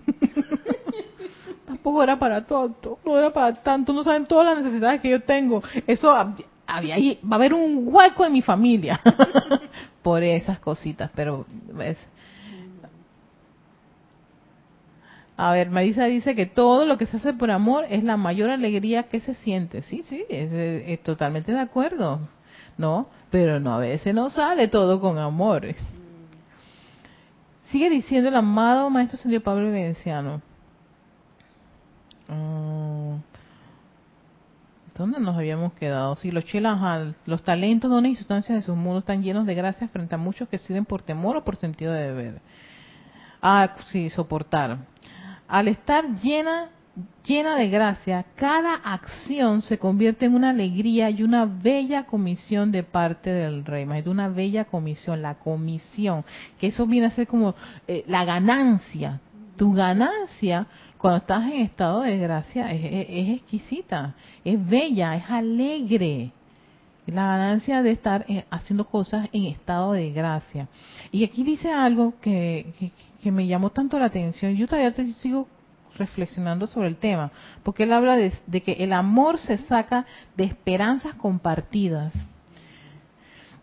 <laughs> tampoco era para tanto, no era para tanto, no saben todas las necesidades que yo tengo. Eso hab- había ahí, va a haber un hueco en mi familia por esas cositas, pero ves. A ver, Marisa dice que todo lo que se hace por amor es la mayor alegría que se siente. Sí, sí, es, es- es totalmente de acuerdo, ¿no? Pero no, a veces no sale todo con amor. Sigue diciendo el amado Maestro Señor Pablo Veneciano. Mm, ¿Dónde nos habíamos quedado? Si los chelas, ajá, los talentos, dones y sustancias de sus mundos están llenos de gracias frente a muchos que sirven por temor o por sentido de deber. Ah, sí, soportar. Al estar llena, llena de gracia, cada acción se convierte en una alegría y una bella comisión de parte del rey. Imagínate, una bella comisión, la comisión, que eso viene a ser como eh, la ganancia. Tu ganancia, cuando estás en estado de gracia, es, exquisita, es bella, es alegre la ganancia de estar eh, haciendo cosas en estado de gracia. Y aquí dice algo que, que, que me llamó tanto la atención. Yo todavía te sigo reflexionando sobre el tema, porque él habla de que el amor se saca de esperanzas compartidas,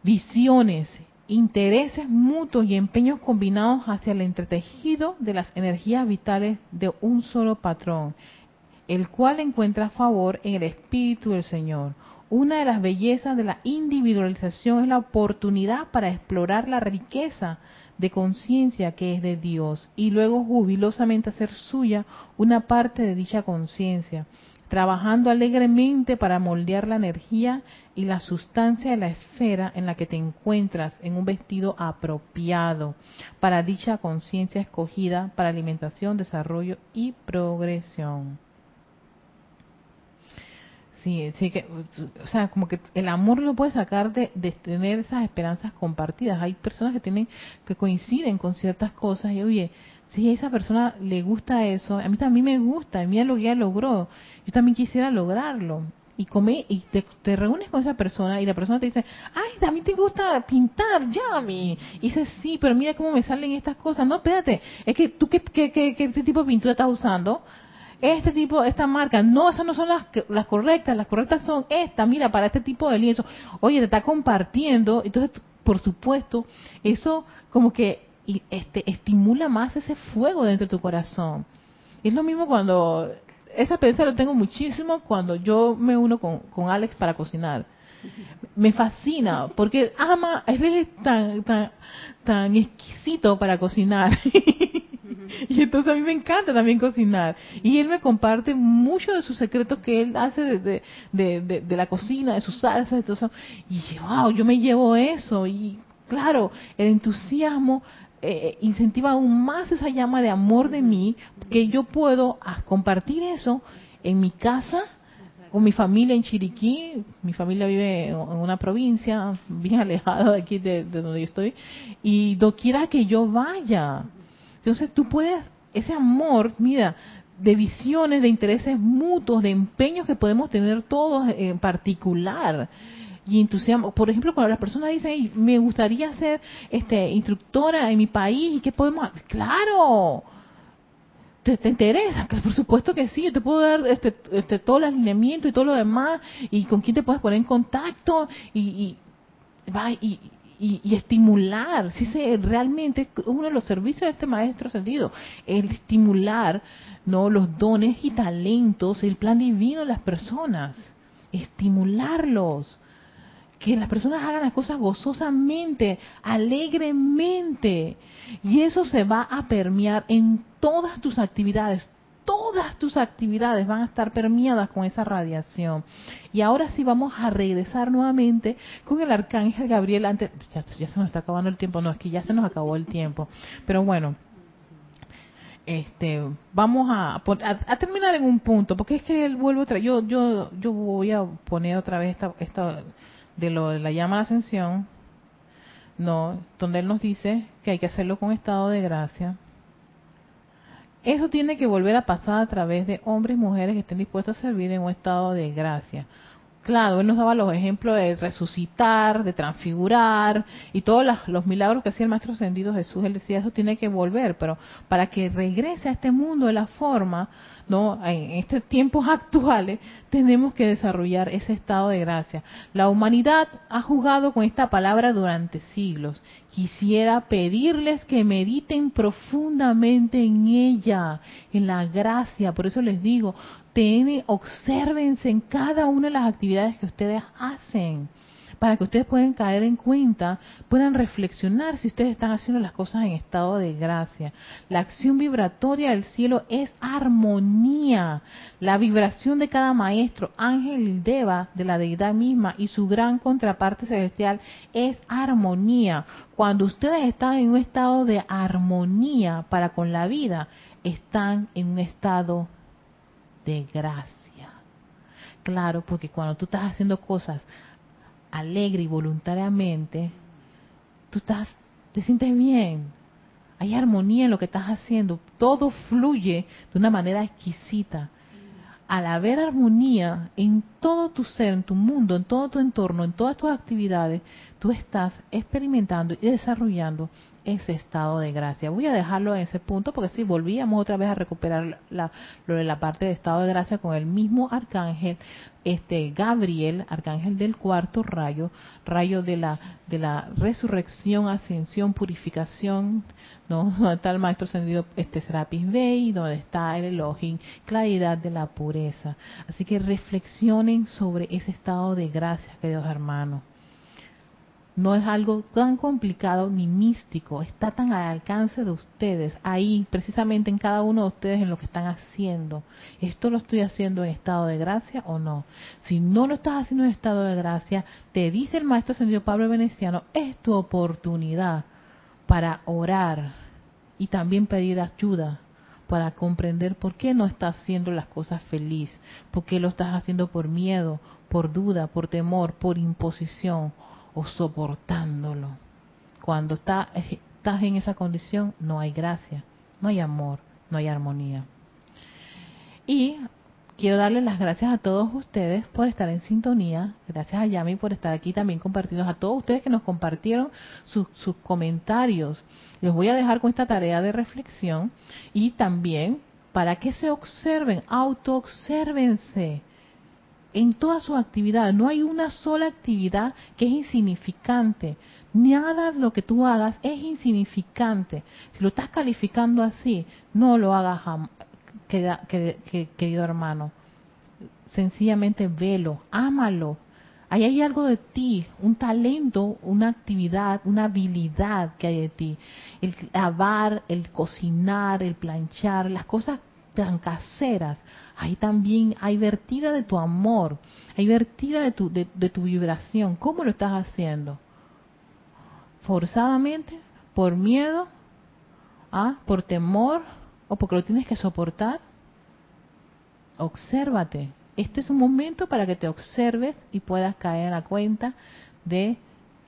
visiones, intereses mutuos y empeños combinados hacia el entretejido de las energías vitales de un solo patrón, el cual encuentra favor en el Espíritu del Señor. Una de las bellezas de la individualización es la oportunidad para explorar la riqueza de conciencia que es de Dios y luego jubilosamente hacer suya una parte de dicha conciencia, trabajando alegremente para moldear la energía y la sustancia de la esfera en la que te encuentras en un vestido apropiado para dicha conciencia escogida para alimentación, desarrollo y progresión. Sí, sí que, o sea, como que el amor lo puede sacar de, de tener esas esperanzas compartidas. Hay personas que tienen, que coinciden con ciertas cosas y oye, si a esa persona le gusta eso, a mí también me gusta, mira lo que ella logró, yo también quisiera lograrlo. Y come, y te, reúnes con esa persona y la persona te dice, ay, mí te gusta pintar, Yami. Y dices, sí, pero mira cómo me salen estas cosas. No, espérate, es que tú, ¿qué, qué, qué, qué tipo de pintura estás usando? este tipo, esta marca, no, esas no son las, las correctas, las correctas son estas, mira, para este tipo de lienzo, oye, te está compartiendo, entonces, por supuesto, eso como que y, este, estimula más ese fuego dentro de tu corazón. Es lo mismo cuando, esa experiencia lo tengo muchísimo cuando yo me uno con, con Alex para cocinar. Me fascina, porque ama, él es tan, tan, tan exquisito para cocinar. <laughs> Y entonces a mí me encanta también cocinar. Y él me comparte muchos de sus secretos que él hace de, de, de, la cocina, de sus salsas. Y wow, yo me llevo eso. Y claro, el entusiasmo eh, incentiva aún más esa llama de amor de mí, que yo puedo ah, compartir eso en mi casa, con mi familia en Chiriquí, mi familia vive en una provincia bien alejada de aquí de, de donde yo estoy, y doquiera que yo vaya. Entonces tú puedes, ese amor, mira, de visiones, de intereses mutuos, de empeños que podemos tener todos en particular y entusiasmo. Por ejemplo, cuando las personas dicen, "Ey, me gustaría ser este instructora en mi país, ¿y qué podemos hacer? Claro, ¿Te, te interesa? Que por supuesto que sí, yo te puedo dar este, este, todo el alineamiento y todo lo demás, y con quién te puedes poner en contacto, y, y, y, y, y estimular, si se realmente uno de los servicios de este maestro sentido, el estimular no los dones y talentos, el plan divino de las personas. estimularlos, que las personas hagan las cosas gozosamente, alegremente, y eso se va a permear en todas tus actividades, todas tus actividades van a estar permeadas con esa radiación. Y ahora sí vamos a regresar nuevamente con el arcángel Gabriel. Antes, ya, se nos está acabando el tiempo, no, es que ya se nos acabó el tiempo. Pero bueno, este, vamos a, a, terminar en un punto, porque es que él vuelve otra, yo, yo, yo voy a poner otra vez esta, esta de lo de la llama la ascensión, no, donde él nos dice que hay que hacerlo con estado de gracia. Eso tiene que volver a pasar a través de hombres y mujeres que estén dispuestos a servir en un estado de gracia claro, él nos daba los ejemplos de resucitar, de transfigurar y todos los, milagros que hacía el Maestro Ascendido Jesús. Él decía, eso tiene que volver, pero para que regrese a este mundo de la forma, no, en estos tiempos <laughs> actuales, tenemos que desarrollar ese estado de gracia. La humanidad ha jugado con esta palabra durante siglos. Quisiera pedirles que mediten profundamente en ella, en la gracia. Por eso les digo, ten, obsérvense en cada una de las actividades que ustedes hacen para que ustedes puedan caer en cuenta, puedan reflexionar si ustedes están haciendo las cosas en estado de gracia. La acción vibratoria del cielo es armonía. La vibración de cada maestro, ángel deva de la deidad misma y su gran contraparte celestial es armonía. Cuando ustedes están en un estado de armonía para con la vida, están en un estado de gracia. Claro, porque cuando tú estás haciendo cosas alegre y voluntariamente, tú estás, te sientes bien. Hay armonía en lo que estás haciendo. Todo fluye de una manera exquisita. Al haber armonía en todo tu ser, en tu mundo, en todo tu entorno, en todas tus actividades, tú estás experimentando y desarrollando ese estado de gracia. Voy a dejarlo en ese punto porque si volvíamos otra vez a recuperar la, lo de la parte de estado de gracia con el mismo arcángel, este Gabriel, arcángel del cuarto rayo, rayo de la de la resurrección, ascensión, purificación, ¿no? <laughs> Donde está el maestro ascendido este Serapis Bey, donde está el Elohim, claridad de la pureza. Así que reflexionen sobre ese estado de gracia, queridos hermanos no es algo tan complicado ni místico, está tan al alcance de ustedes, ahí precisamente en cada uno de ustedes en lo que están haciendo. ¿Esto lo estoy haciendo en estado de gracia o no? Si no lo estás haciendo en estado de gracia, te dice el Maestro Ascendido Pablo Veneciano, es tu oportunidad para orar y también pedir ayuda para comprender por qué no estás haciendo las cosas feliz, por qué lo estás haciendo por miedo, por duda, por temor, por imposición o soportándolo. Cuando está, estás en esa condición no hay gracia, no hay amor, no hay armonía. Y quiero darle las gracias a todos ustedes por estar en sintonía. Gracias a Yami por estar aquí también compartiendo. A todos ustedes que nos compartieron sus, sus comentarios. Les voy a dejar con esta tarea de reflexión y también para que se observen, auto-obsérvense en toda su actividad. No hay una sola actividad que es insignificante. Nada de lo que tú hagas es insignificante. Si lo estás calificando así, no lo hagas, querido hermano. Sencillamente velo, ámalo. Ahí hay algo de ti, un talento, una actividad, una habilidad que hay de ti. El lavar, el cocinar, el planchar, las cosas tan caseras ahí también hay vertida de tu amor, hay vertida de tu, de, tu vibración. ¿Cómo lo estás haciendo? ¿Forzadamente? ¿Por miedo? ¿Ah? ¿Por temor? ¿O porque lo tienes que soportar? Obsérvate. Este es un momento para que te observes y puedas caer en la cuenta de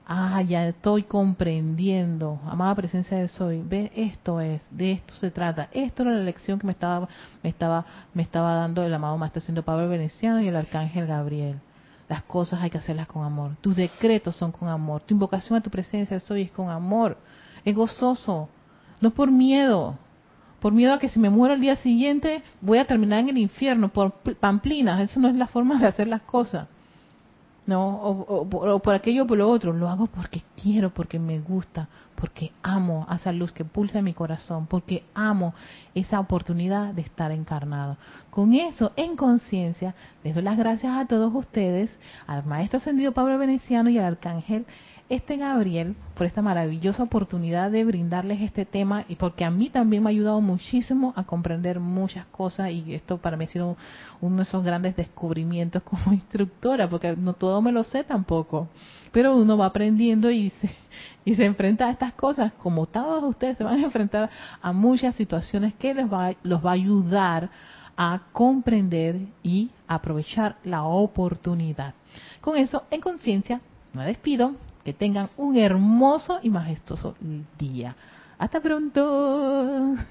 ah, ya estoy comprendiendo, amada presencia de soy, ve, esto es, de esto se trata, esto era la lección que me estaba, me estaba, me estaba dando el amado Maestro Siendo Pablo Veneciano y el Arcángel Gabriel. Las cosas hay que hacerlas con amor, tus decretos son con amor, tu invocación a tu presencia de soy es con amor, es gozoso, no por miedo, por miedo a que si me muero el día siguiente voy a terminar en el infierno, por pamplinas, eso no es la forma de hacer las cosas. No, o, por aquello o por lo otro, lo hago porque quiero, porque me gusta, porque amo a esa luz que pulsa en mi corazón, porque amo esa oportunidad de estar encarnado. Con eso, en conciencia, les doy las gracias a todos ustedes, al Maestro Ascendido Pablo Veneciano y al Arcángel este Gabriel por esta maravillosa oportunidad de brindarles este tema y porque a mí también me ha ayudado muchísimo a comprender muchas cosas y esto para mí ha sido uno de esos grandes descubrimientos como <laughs> instructora porque no todo me lo sé tampoco pero uno va aprendiendo y se, <laughs> y se enfrenta a estas cosas como todos ustedes se van a enfrentar a muchas situaciones que les va, los va a ayudar a comprender y aprovechar la oportunidad. Con eso, en conciencia, me despido que tengan un hermoso y majestuoso día. Hasta pronto. <laughs>